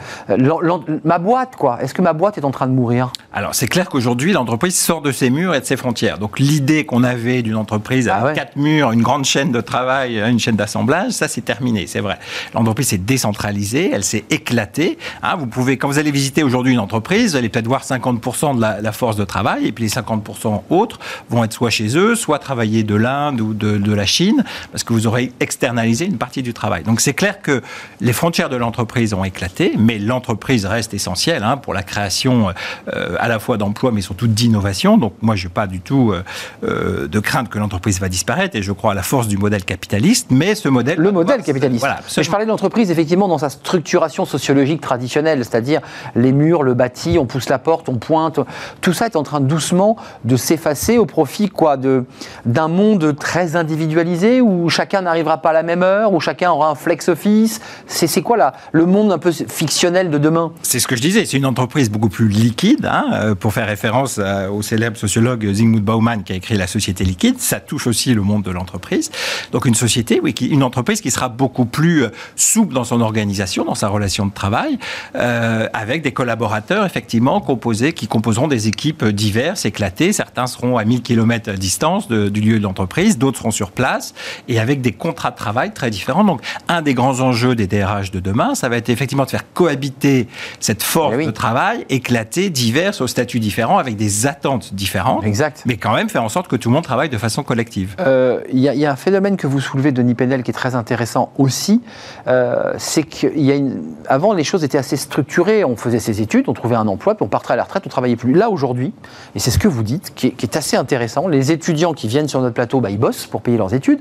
ma boîte, quoi. Est-ce que ma boîte est en train de mourir? Alors, c'est clair qu'aujourd'hui, l'entreprise sort de ses murs et de ses frontières. Donc, l'idée qu'on avait d'une entreprise Ah avec ouais. quatre murs, une grande chaîne de travail, une chaîne d'assemblage, ça, c'est terminé, c'est vrai. L'entreprise s'est décentralisée, elle s'est éclatée. Hein, vous pouvez, quand vous allez visiter aujourd'hui une entreprise, vous allez peut-être voir 50% de la, la force de travail, et puis les 50% autres vont être soit chez eux, soit travailler de l'Inde ou de, de la Chine, parce que vous aurez externalisé une partie du travail. Donc, c'est clair que les frontières de l'entreprise ont éclaté, mais l'entreprise reste essentielle hein, pour la création euh, à la fois d'emplois, mais surtout d'innovation. Donc moi, je n'ai pas du tout euh, euh, de crainte que l'entreprise va disparaître, et je crois à la force du modèle capitaliste, mais ce modèle... Le modèle capitaliste. Voilà, Mais je parlais de l'entreprise, effectivement, dans sa structuration sociologique traditionnelle, c'est-à-dire les murs, le bâti, on pousse la porte, on pointe. Tout ça est en train doucement de s'effacer au profit quoi, de, d'un monde très individualisé où chacun n'arrivera pas à la même heure, où chacun aura un flex office. C'est, c'est quoi là, le monde un peu fictionnel de demain? C'est ce que je disais, c'est une entreprise beaucoup plus liquide, hein, euh, pour faire référence à- au célèbre sociologue Zygmunt Bauman qui a écrit La société liquide, ça touche aussi le monde de l'entreprise. Donc une société, oui, qui, une entreprise qui sera beaucoup plus euh, souple dans son organisation, dans sa relation de travail, euh, avec des collaborateurs effectivement composés, qui composeront des équipes diverses, éclatées. Certains seront à 1000 km à distance du lieu de l'entreprise, d'autres seront sur place, et avec des contrats de travail très différents. Donc un des grands enjeux des DRH de demain, ça va être effectivement de faire cohabiter cette force Eh oui. de travail éclatée, diverse, aux statuts différents, avec des attentes différentes, Exact. mais quand même faire en sorte que tout le monde travaille de façon collective. Euh, Il y, a- il y a un phénomène que vous soulevez, Denis Penel, qui est très intéressant aussi. Euh, c'est qu'il y a une... Avant, les choses étaient assez structurées. On faisait ses études, on trouvait un emploi, puis on partait à la retraite, on travaillait plus. Là, aujourd'hui, et c'est ce que vous dites, qui est, qui est assez intéressant, les étudiants qui viennent sur notre plateau, bah, ils bossent pour payer leurs études.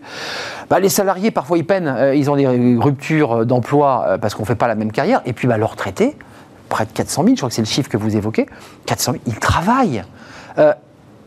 Bah, les salariés, parfois, ils peinent. Euh, ils ont des ruptures d'emploi euh, parce qu'on ne fait pas la même carrière. Et puis, bah, leurs retraités, près de 400 000, je crois que c'est le chiffre que vous évoquez, 400 000, ils travaillent.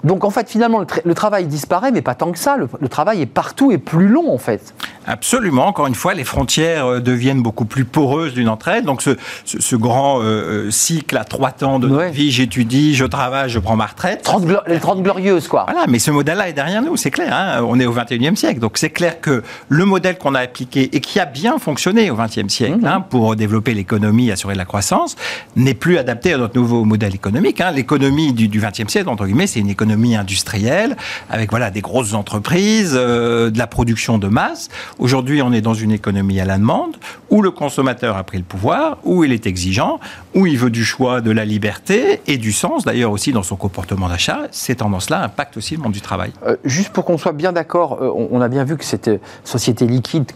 Donc en fait, finalement, le, tra- le travail disparaît, mais pas tant que ça. Le, le travail est partout et plus long, en fait. Absolument. Encore une fois, les frontières euh, deviennent beaucoup plus poreuses d'une entre elles. Donc, ce, ce- ce grand euh, euh, cycle à trois temps de Ouais. vie, j'étudie, je travaille, je prends ma retraite. 30 glo- les 30 glorieuses, quoi. Voilà, mais ce modèle-là est derrière nous, c'est clair. hein. On est au 21e siècle. Donc, c'est clair que le modèle qu'on a appliqué et qui a bien fonctionné au 20e siècle Mhm. hein, pour développer l'économie, assurer la croissance, n'est plus adapté à notre nouveau modèle économique. hein. L'économie du, du 20e siècle, entre guillemets, c'est une économie industrielle avec voilà, des grosses entreprises, euh, de la production de masse. Aujourd'hui, on est dans une économie à la demande où le consommateur a pris le pouvoir, où il est exigeant, où il veut du choix, de la liberté et du sens, d'ailleurs aussi dans son comportement d'achat. Ces tendances-là impactent aussi le monde du travail. Euh, juste pour qu'on soit bien d'accord, euh, on, a bien vu que cette euh, société liquide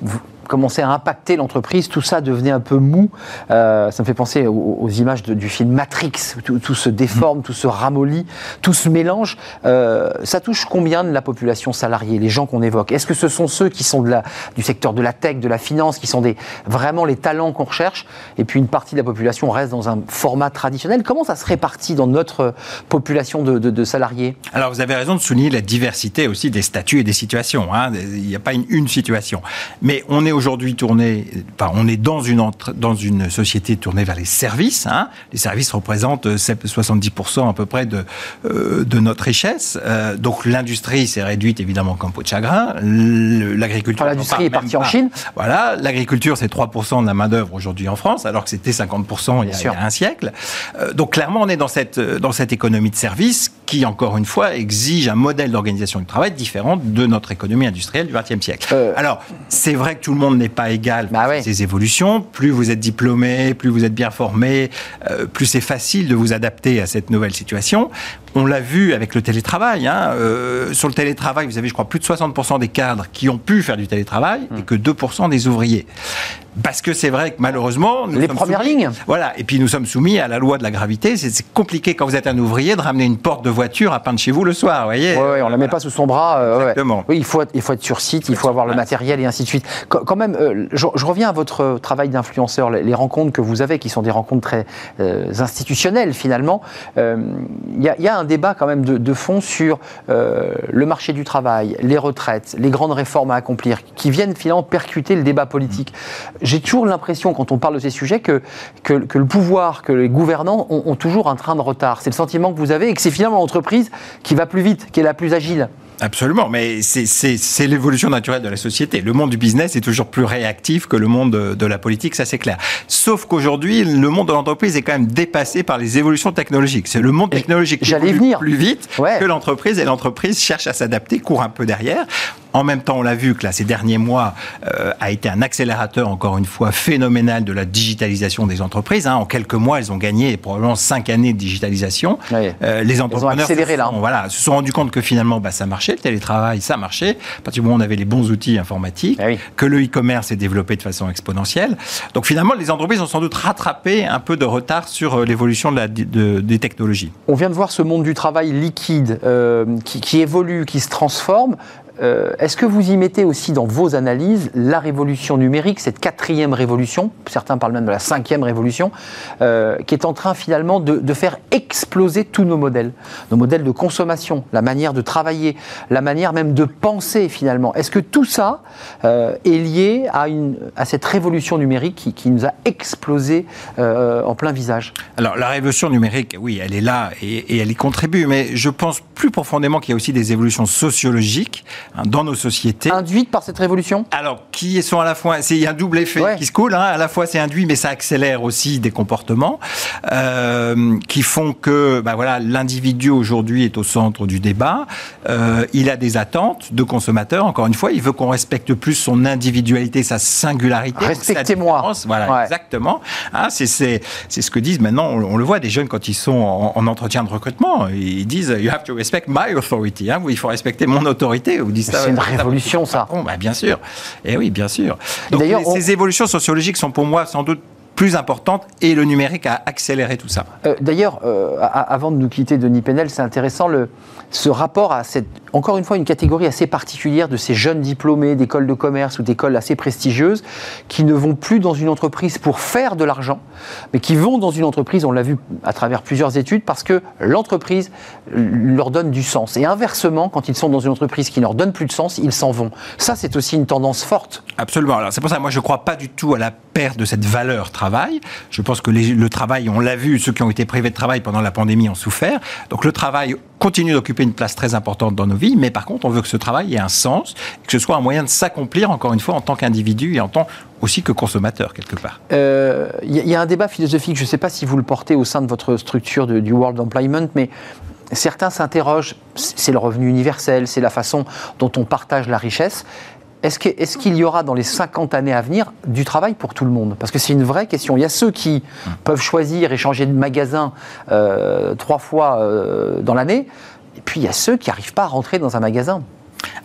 commençait à impacter l'entreprise, tout ça devenait un peu mou. Euh, ça me fait penser aux, aux images de- du film Matrix, où tout, tout se déforme, tout se ramollit, tout se mélange. Euh, ça touche combien de la population salariée, les gens qu'on évoque? Est-ce que ce sont ceux qui sont de la, du secteur de la tech, de la finance, qui sont des, vraiment les talents qu'on recherche, et puis une partie de la population reste dans un format traditionnel Comment ça se répartit dans notre population de, de- de salariés? Alors, vous avez raison de souligner la diversité aussi des statuts et des situations. hein. Il n'y a pas une, une situation. Mais on est aujourd'hui tourné, enfin, on est dans une, entre- dans une société tournée vers les services. hein. Les services représentent euh, 70% à peu près de, euh, de notre richesse. Euh, donc, l'industrie s'est réduite évidemment comme peau de chagrin. L'agriculture. Enfin, l'industrie est partie en. Chine. Voilà, l'agriculture, c'est 3% de la main-d'œuvre aujourd'hui en France, alors que c'était 50% il y, a, il y a un siècle. Euh, donc clairement, on est dans cette, euh, dans cette économie de service qui, encore une fois, exige un modèle d'organisation du travail différent de notre économie industrielle du XXe siècle. Euh. Alors, c'est vrai que tout le monde n'est pas égal Bah à ouais. ces évolutions. Plus vous êtes diplômé, plus vous êtes bien formé, euh, plus c'est facile de vous adapter à cette nouvelle situation. On l'a vu avec le télétravail. hein. Euh, sur le télétravail, vous avez, je crois, plus de 60% des cadres qui ont pu faire du télétravail Hmm. et que 2% des ouvriers. Parce que c'est vrai que malheureusement... nous Les premières soumis- lignes. Voilà, et puis nous sommes soumis à la loi de la gravité. C'est compliqué quand vous êtes un ouvrier de ramener une porte de voiture à peindre chez vous le soir, vous voyez ouais, on la met pas sous son bras. euh, ouais. Exactement. Oui, il faut, être, il faut être sur site, il faut avoir le matériel et ainsi de suite. Quand, même, euh, je, je reviens à votre travail d'influenceur, les, les rencontres que vous avez, qui sont des rencontres très institutionnelles finalement. Il y, a- y a un débat quand même de, fond sur euh, le marché du travail, les retraites, les grandes réformes à accomplir, qui viennent finalement percuter le débat politique. J'ai toujours l'impression, quand on parle de ces sujets, que, que, que le pouvoir, que les gouvernants ont, ont toujours un train de retard. C'est le sentiment que vous avez et que c'est finalement l'entreprise qui va plus vite, qui est la plus agile. Absolument, mais c'est l'évolution naturelle de la société. Le monde du business est toujours plus réactif que le monde de, de la politique, ça c'est clair. Sauf qu'aujourd'hui, le monde de l'entreprise est quand même dépassé par les évolutions technologiques. C'est le monde technologique qui évolue plus vite que l'entreprise et l'entreprise cherche à s'adapter, court un peu derrière. En même temps, on l'a vu que là, ces derniers mois euh, a été un accélérateur, encore une fois, phénoménal de la digitalisation des entreprises. Hein. En quelques mois, elles ont gagné probablement cinq années de digitalisation. Euh, les entrepreneurs se, là. Sont, voilà, se sont rendus compte que finalement, bah, ça marchait, le télétravail, ça marchait. À partir du moment où on avait les bons outils informatiques, ah que le e-commerce s'est développé de façon exponentielle. Donc finalement, les entreprises ont sans doute rattrapé un peu de retard sur euh, l'évolution de des technologies. On vient de voir ce monde du travail liquide qui, qui évolue, qui se transforme. Euh, est-ce que vous y mettez aussi dans vos analyses la révolution numérique, cette quatrième révolution, certains parlent même de la cinquième révolution, euh, qui est en train finalement de, faire exploser tous nos modèles, nos modèles de consommation, la manière de travailler, la manière même de penser finalement. Est-ce que tout ça euh, est lié à, cette révolution numérique qui, nous a explosé en plein visage? Alors la révolution numérique, oui, elle est là et, elle y contribue, mais je pense plus profondément qu'il y a aussi des évolutions sociologiques dans nos sociétés. Induites par cette révolution? Alors, qui sont à la fois. Il y a un double effet qui se coule. Hein. à la fois, c'est induit, mais ça accélère aussi des comportements euh, qui font que bah, voilà, l'individu aujourd'hui est au centre du débat. Euh, il a des attentes de consommateurs. Encore une fois, il veut qu'on respecte plus son individualité, sa singularité. Respectez-moi. Voilà, exactement. Hein, c'est ce que disent maintenant, on, le voit, des jeunes quand ils sont en, entretien de recrutement. Ils disent You have to respect my authority. Hein, il faut respecter mon autorité. Vous c'est une révolution, ça. Bah, bien sûr. Et eh oui, bien sûr. D'ailleurs, ces évolutions sociologiques sont pour moi sans doute plus importantes et le numérique a accéléré tout ça. Euh, d'ailleurs, euh, avant de nous quitter, Denis Penel, c'est intéressant le, ce rapport à cette, encore une fois, une catégorie assez particulière de ces jeunes diplômés d'écoles de commerce ou d'écoles assez prestigieuses qui ne vont plus dans une entreprise pour faire de l'argent, mais qui vont dans une entreprise, on l'a vu à travers plusieurs études, parce que l'entreprise leur donne du sens. Et inversement, quand ils sont dans une entreprise qui ne leur donne plus de sens, ils s'en vont. Ça, c'est aussi une tendance forte. Absolument. Alors, c'est pour ça que moi, je ne crois pas du tout à la perte de cette valeur Je pense que le travail, on l'a vu, ceux qui ont été privés de travail pendant la pandémie ont souffert. Donc, le travail continue d'occuper une place très importante dans nos vies, mais par contre, on veut que ce travail ait un sens, que ce soit un moyen de s'accomplir, encore une fois, en tant qu'individu et en tant aussi que consommateur, quelque part. Il euh, y, a un débat philosophique, je ne sais pas si vous le portez au sein de votre structure du World Employment, mais certains s'interrogent, c'est le revenu universel, c'est la façon dont on partage la richesse. Est-ce qu'il y aura dans les 50 années à venir du travail pour tout le monde? Parce que c'est une vraie question. Il y a ceux qui peuvent choisir et changer de magasin euh, trois fois euh, dans l'année, et puis il y a ceux qui n'arrivent pas à rentrer dans un magasin.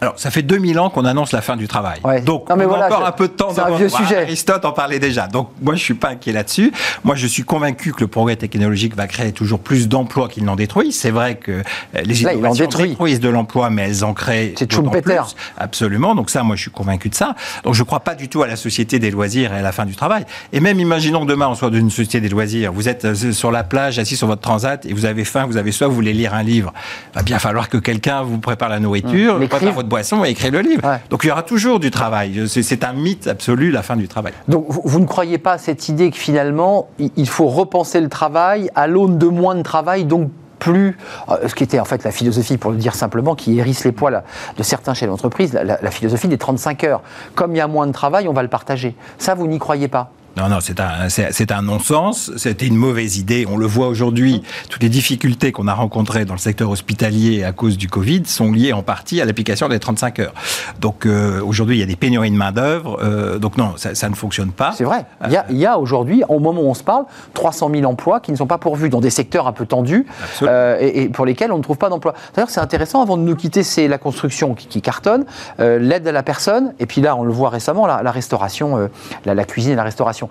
Alors, ça fait 2000 ans qu'on annonce la fin du travail. Donc, on a encore un peu de temps. C'est un vieux sujet. Aristote en parlait déjà. Donc, moi, je suis pas inquiet là-dessus. Moi, je suis convaincu que le progrès technologique va créer toujours plus d'emplois qu'il n'en détruit. C'est vrai que euh, les innovations détruisent de l'emploi, mais elles en créent C'est Schumpeter. Absolument. Donc ça, moi, je suis convaincu de ça. Donc, je ne crois pas du tout à la société des loisirs et à la fin du travail. Et même, imaginons que demain, on soit dans une société des loisirs. Vous êtes euh, sur la plage, assis sur votre transat, et vous avez faim, vous avez soif, vous voulez lire un livre. Il va bien falloir que quelqu'un vous prépare la nourriture, mmh. Prépare votre boisson et écrit le livre. Donc il y aura toujours du travail. C'est un mythe absolu, la fin du travail. Donc vous, ne croyez pas à cette idée que finalement, il faut repenser le travail à l'aune de moins de travail, donc plus, euh, ce qui était en fait la philosophie, pour le dire simplement, qui hérisse les poils de certains chez l'entreprise, la philosophie des 35 heures. Comme il y a moins de travail, on va le partager. Ça, vous n'y croyez pas non, non, c'est un, c'est, un non-sens. C'était une mauvaise idée. On le voit aujourd'hui. Toutes les difficultés qu'on a rencontrées dans le secteur hospitalier à cause du Covid sont liées en partie à l'application des 35 heures. Donc euh, aujourd'hui, il y a des pénuries de main-d'œuvre. Euh, donc non, ça, ne fonctionne pas. C'est vrai. Il y a, il y a aujourd'hui, au moment où on se parle, 300 000 emplois qui ne sont pas pourvus dans des secteurs un peu tendus euh, et, pour lesquels on ne trouve pas d'emploi. D'ailleurs, c'est intéressant. Avant de nous quitter, c'est la construction qui, cartonne, l'aide à la personne, et puis là, on le voit récemment, la, restauration, la, la cuisine et la restauration.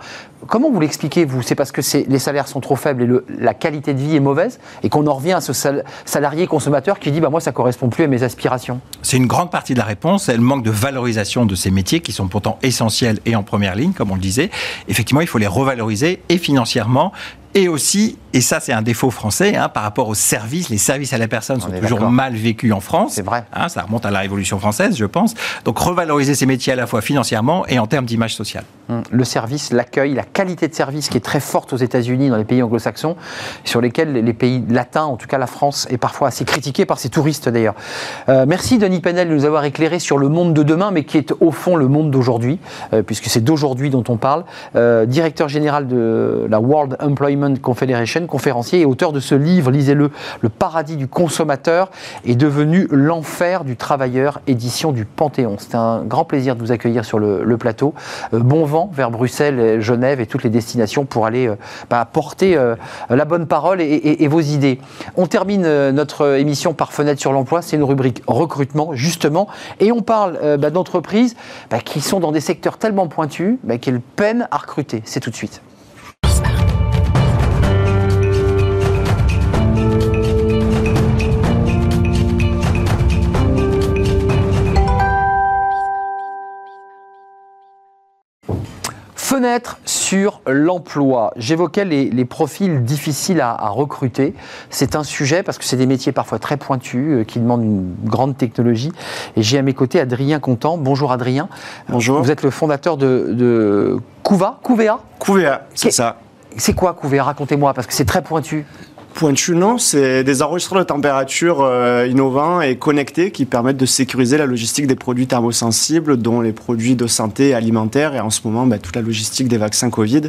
Comment vous l'expliquez, vous? C'est parce que les salaires sont trop faibles et la qualité de vie est mauvaise et qu'on en revient à ce salarié consommateur qui dit bah, Moi, ça ne correspond plus à mes aspirations C'est une grande partie de la réponse. Elle manque de valorisation de ces métiers qui sont pourtant essentiels et en première ligne, comme on le disait. Effectivement, il faut les revaloriser et financièrement et aussi, et ça c'est un défaut français, hein, par rapport aux services, les services à la personne sont toujours mal vécus en France. C'est vrai. Hein, ça remonte à la Révolution française, je pense. Donc revaloriser ces métiers à la fois financièrement et en termes d'image sociale. Hum, Le service, l'accueil, la qualité de service qui est très forte aux États-Unis, dans les pays anglo-saxons, sur lesquels les pays latins, en tout cas la France, est parfois assez critiquée par ses touristes d'ailleurs. Euh, merci Denis Penel de nous avoir éclairé sur le monde de demain, mais qui est au fond le monde d'aujourd'hui, euh, puisque c'est d'aujourd'hui dont on parle. Euh, directeur général de la World Employment Confederation, conférencier et auteur de ce livre, lisez-le, Le paradis du consommateur est devenu l'enfer du travailleur, édition du Panthéon. C'était un grand plaisir de vous accueillir sur le, plateau. Euh, bon vent vers Bruxelles, Genève et toutes les destinations pour aller euh, bah, euh, la bonne parole et, vos idées. On termine euh, notre émission par Fenêtre sur l'emploi. C'est une rubrique recrutement, justement. Et on parle bah, d'entreprises bah, qui sont dans des secteurs tellement pointus qu'elles peinent à recruter. C'est tout de suite. Fenêtre sur l'emploi. J'évoquais les, les profils difficiles à, à recruter. C'est un sujet parce que c'est des métiers parfois très pointus euh, qui demandent une grande technologie. Et j'ai à mes côtés Adrien Contant. Bonjour Adrien. Bonjour. Vous êtes le fondateur de, de Couva, Couvea? Couvea, c'est ça. C'est quoi Couvea? Racontez-moi parce que c'est très pointu. Pointu, non, c'est des enregistreurs de température euh, innovants et connectés qui permettent de sécuriser la logistique des produits thermosensibles, dont les produits de santé et alimentaires, et en ce moment, bah, toute la logistique des vaccins Covid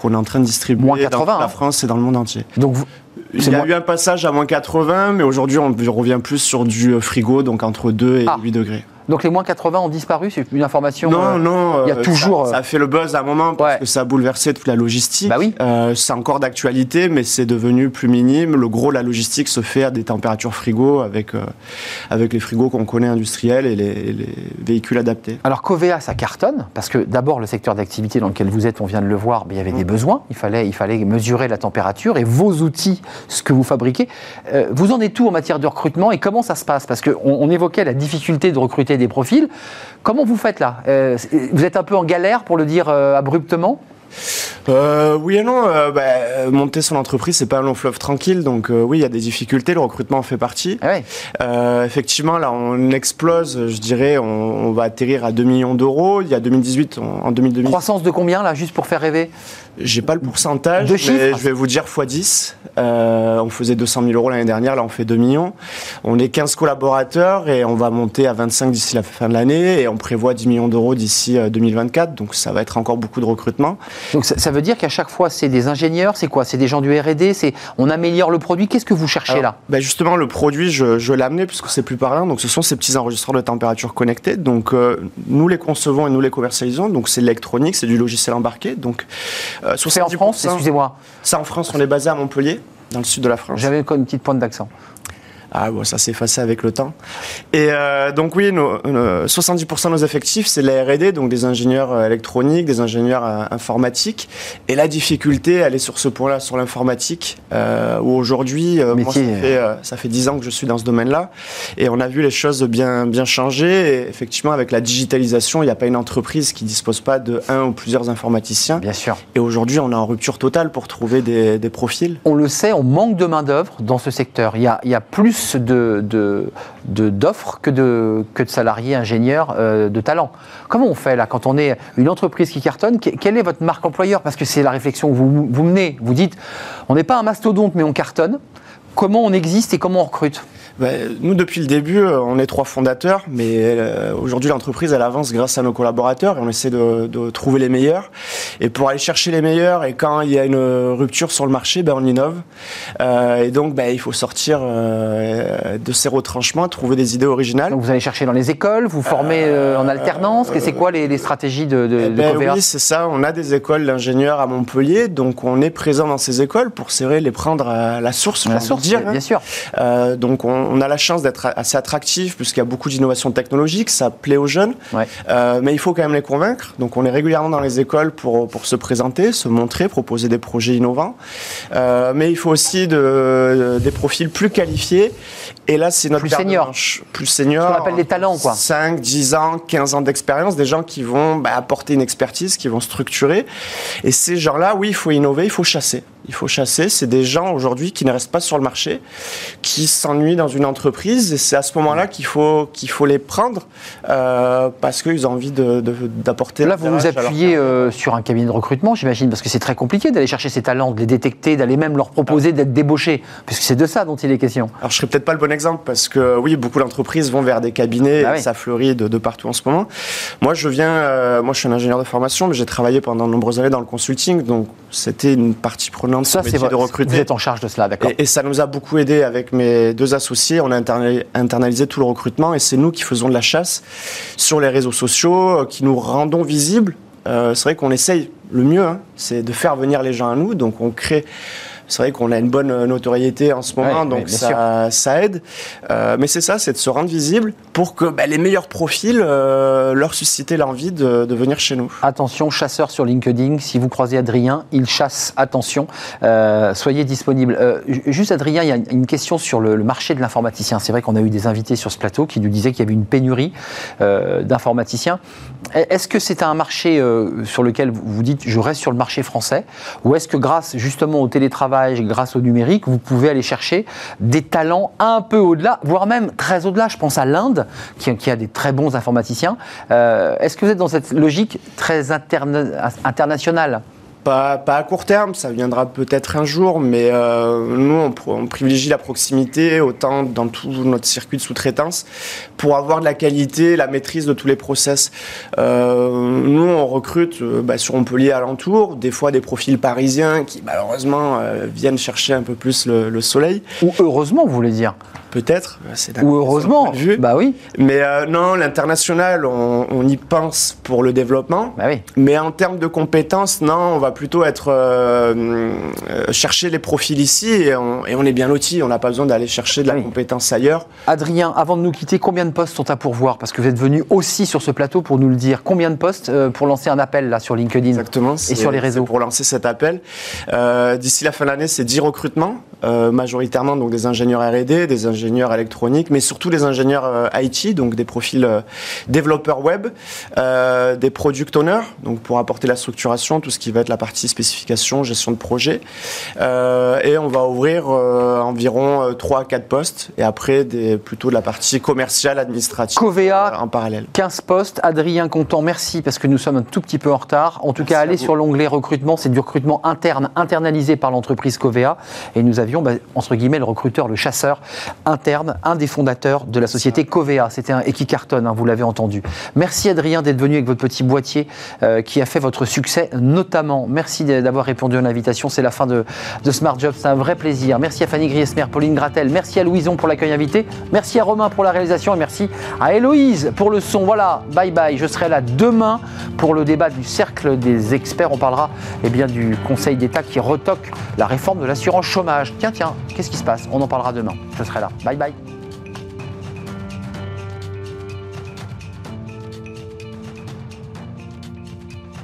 qu'on est en train de distribuer Moins dans 80, toute la hein. France et dans le monde entier. Donc vous- Il y a moins- eu un passage à moins 80, mais aujourd'hui, on revient plus sur du euh, frigo, donc entre 2 et Ah. 8 degrés. donc les moins 80 ont disparu. C'est une information. Non, euh, non. il y a euh, toujours, Ça, ça a fait le buzz à un moment parce Ouais. que ça a bouleversé toute la logistique. Bah oui. Euh, c'est encore d'actualité, mais c'est devenu plus minime. Le gros la logistique se fait à des températures frigo avec, euh, avec les frigos qu'on connaît industriels et les, et les véhicules adaptés. Alors Covea, ça cartonne, parce que d'abord, le secteur d'activité dans lequel vous êtes, on vient de le voir, mais il y avait des besoins, il fallait, il fallait mesurer la température, et vos outils, ce que vous fabriquez, euh, vous en êtes tout en matière de recrutement, et comment ça se passe? Parce qu'on on évoquait la difficulté de recruter des profils, comment vous faites là? Euh, Vous êtes un peu en galère, pour le dire euh, abruptement? Euh, oui et non. euh, bah, monter son entreprise, c'est pas un long fleuve tranquille. Donc euh, oui, il y a des difficultés. Le recrutement en fait partie. Ah effectivement, là, on explose. Je dirais, on, on va atterrir à 2 millions d'euros. Il y a 2018, on- en 2018, Croissance de combien, là, juste pour faire rêver? J'ai pas le pourcentage, mais je vais vous dire x10. Euh, on faisait 200 000 euros l'année dernière, là on fait 2 millions. On est 15 collaborateurs et on va monter à 25 d'ici la fin de l'année et on prévoit 10 millions d'euros d'ici euh, 2024. Donc ça va être encore beaucoup de recrutement. Donc ça, ça veut dire qu'à chaque fois, c'est des ingénieurs, c'est quoi? C'est des gens du R&D, c'est on améliore le produit. Qu'est-ce que vous cherchez Alors, là? ben justement, le produit, je, je l'ai amené puisque c'est plus parlant. Donc, ce sont ces petits enregistreurs de température connectés. Donc, euh, nous les concevons et nous les commercialisons. Donc, c'est de l'électronique, c'est du logiciel embarqué. Donc, euh, C'est en 70%, France, excusez-moi, Ça, en France, on est basé à Montpellier, dans le sud de la France. j'avais une petite pointe d'accent. Ah bon, ça s'est effacé avec le temps. Et euh, donc oui, nos, nos- 70% de nos effectifs, c'est de la R&D, donc des ingénieurs euh, électroniques, des ingénieurs euh, informatiques. Et la difficulté, elle est sur ce point-là, sur l'informatique, euh, où aujourd'hui, moi, ça fait, ça fait 10 ans que je suis dans ce domaine-là, et on a vu les choses bien, bien changer. Et effectivement, avec la digitalisation, il n'y a pas une entreprise qui dispose pas de un ou plusieurs informaticiens. Bien sûr. Et aujourd'hui, on est en rupture totale pour trouver des, des profils. On le sait, on manque de main-d'œuvre dans ce secteur. Il y a, il y a plus de- d'offres que de, que de salariés ingénieurs euh, de talent. Comment on fait là quand on est une entreprise qui cartonne? Que- Quelle est votre marque employeur? Parce que c'est la réflexion que vous menez. Vous dites, on n'est pas un mastodonte, mais on cartonne. Comment on existe et comment on recrute? Ben, nous, depuis le début, euh, on est trois fondateurs, mais euh, aujourd'hui, l'entreprise, elle avance grâce à nos collaborateurs et on essaie de, de trouver les meilleurs. Et pour aller chercher les meilleurs, et quand il y a une rupture sur le marché, ben, on innove. Euh, et donc, ben, il faut sortir euh, de ces retranchements, trouver des idées originales. Donc vous allez chercher dans les écoles, vous formez euh, en alternance. Et c'est quoi les, les stratégies de, de, Eh de ben oui, c'est ça. On a des écoles d'ingénieurs à Montpellier, donc on est présent dans ces écoles pour serrer les prendre à la source, j'ai La source, dire. hein. bien sûr. Euh, donc on, on a la chance d'être assez attractif puisqu'il y a beaucoup d'innovations technologiques, ça plaît aux jeunes, Ouais. Euh, mais il faut quand même les convaincre. Donc on est régulièrement dans les écoles pour, pour se présenter, se montrer, proposer des projets innovants. Euh, mais il faut aussi de, des profils plus qualifiés. Et là, c'est notre Plus de manches. Plus seniors. Ce qu'on appelle des talents, quoi. 5, 10 ans, 15 ans d'expérience, des gens qui vont bah, apporter une expertise, qui vont structurer. Et ces gens-là, oui, il faut innover, il faut chasser. Il faut chasser. C'est des gens aujourd'hui qui ne restent pas sur le marché, qui s'ennuient dans une entreprise. Et c'est à ce moment-là qu'il faut, qu'il faut les prendre euh, parce qu'ils ont envie de- de- d'apporter. Là, vous vous appuyez euh, sur un cabinet de recrutement, j'imagine, parce que c'est très compliqué d'aller chercher ces talents, de les détecter, d'aller même leur proposer d'être débauchés, puisque c'est de ça dont il est question. Alors, je serais peut-être pas le bon exemple parce que oui, beaucoup d'entreprises vont vers des cabinets Bah et oui. ça fleurit de, de partout en ce moment. Moi, je viens, euh, moi, je suis un ingénieur de formation, mais j'ai travaillé pendant de nombreuses années dans le consulting, donc c'était une partie prenante Ça, ce c'est de Vous recruter. êtes en charge de cela, d'accord. Et, et ça nous a beaucoup aidé avec mes deux associés. On a interna- internalisé tout le recrutement et c'est nous qui faisons de la chasse sur les réseaux sociaux, euh, qui nous rendons visibles. Euh, c'est vrai qu'on essaye le mieux, hein, c'est de faire venir les gens à nous. Donc on crée. C'est vrai qu'on a une bonne euh, notoriété en ce moment, Ouais, donc ça, ça aide. Euh, mais c'est ça, c'est de se rendre visible pour que bah, les meilleurs profils euh, leur susciter l'envie de, de venir chez nous. Attention, chasseur sur LinkedIn, si vous croisez Adrien, il chasse, attention, euh, soyez disponible. Ju- juste Adrien, il y a une question sur le, le marché de l'informaticien. C'est vrai qu'on a eu des invités sur ce plateau qui nous disaient qu'il y avait une pénurie d'informaticiens. Est-ce que c'est un marché euh, sur lequel vous dites je reste sur le marché français ou est-ce que grâce justement au télétravail, grâce au numérique, vous pouvez aller chercher des talents un peu au-delà, voire même très au-delà? Je pense à l'Inde qui, a des très bons informaticiens. Euh, Est-ce que vous êtes dans cette logique très internationale? Pas, à court terme, ça viendra peut-être un jour, mais euh, nous, on, pr- on privilégie la proximité autant dans tout notre circuit de sous-traitance pour avoir de la qualité, la maîtrise de tous les process. Euh, nous, on recrute euh, bah, sur Montpellier alentour, des fois des profils parisiens qui malheureusement euh, viennent chercher un peu plus le soleil, Ou heureusement, vous voulez dire peut-être. d'un- Ou heureusement vue. Bah oui, Mais euh, non, l'international, on, on y pense pour le développement. bah oui. Mais en termes de compétences, non, on va plutôt être euh, euh, chercher les profils ici et on, et on est bien loti. On n'a pas besoin d'aller chercher de la Oui. compétence ailleurs. Adrien, avant de nous quitter, combien de postes sont à pourvoir? Parce que vous êtes venu aussi sur ce plateau pour nous le dire. Combien de postes pour lancer un appel là sur LinkedIn Exactement. c'est- sur les réseaux? Pour lancer cet appel. D'ici la fin de l'année, c'est 10 recrutements, majoritairement donc des ingénieurs R&D, des ingénieurs électroniques, mais surtout des ingénieurs euh, IT, donc des profils euh, développeurs web, euh, des product owners, donc pour apporter la structuration, tout ce qui va être la partie spécification, gestion de projet. Euh, et on va ouvrir euh, environ euh, 3 à 4 postes, et après des, plutôt de la partie commerciale, administrative Covea, euh, en parallèle. 15 postes. Adrien Contant, merci parce que nous sommes un tout petit peu en retard. En tout Merci cas, allez sur l'onglet recrutement. C'est du recrutement interne, internalisé par l'entreprise Covea. Et nous avions, bah, entre guillemets, le recruteur, le chasseur interne, un des fondateurs de la société Covea. C'était un et qui cartonne, hein, vous l'avez entendu. Merci Adrien d'être venu avec votre petit boîtier euh, qui a fait votre succès, notamment. Merci d'avoir répondu à l'invitation. C'est la fin de, de Smart Job. C'est un vrai plaisir. Merci à Fanny Griesmer, Pauline Gratel. Merci à Louison pour l'accueil invité. Merci à Romain pour la réalisation et merci à Héloïse pour le son. Voilà, bye bye. Je serai là demain pour le débat du cercle des experts. On parlera eh bien, du Conseil d'État qui retoque la réforme de l'assurance chômage. Tiens, tiens, qu'est-ce qui se passe? On en parlera demain. Je serai là. Bye bye.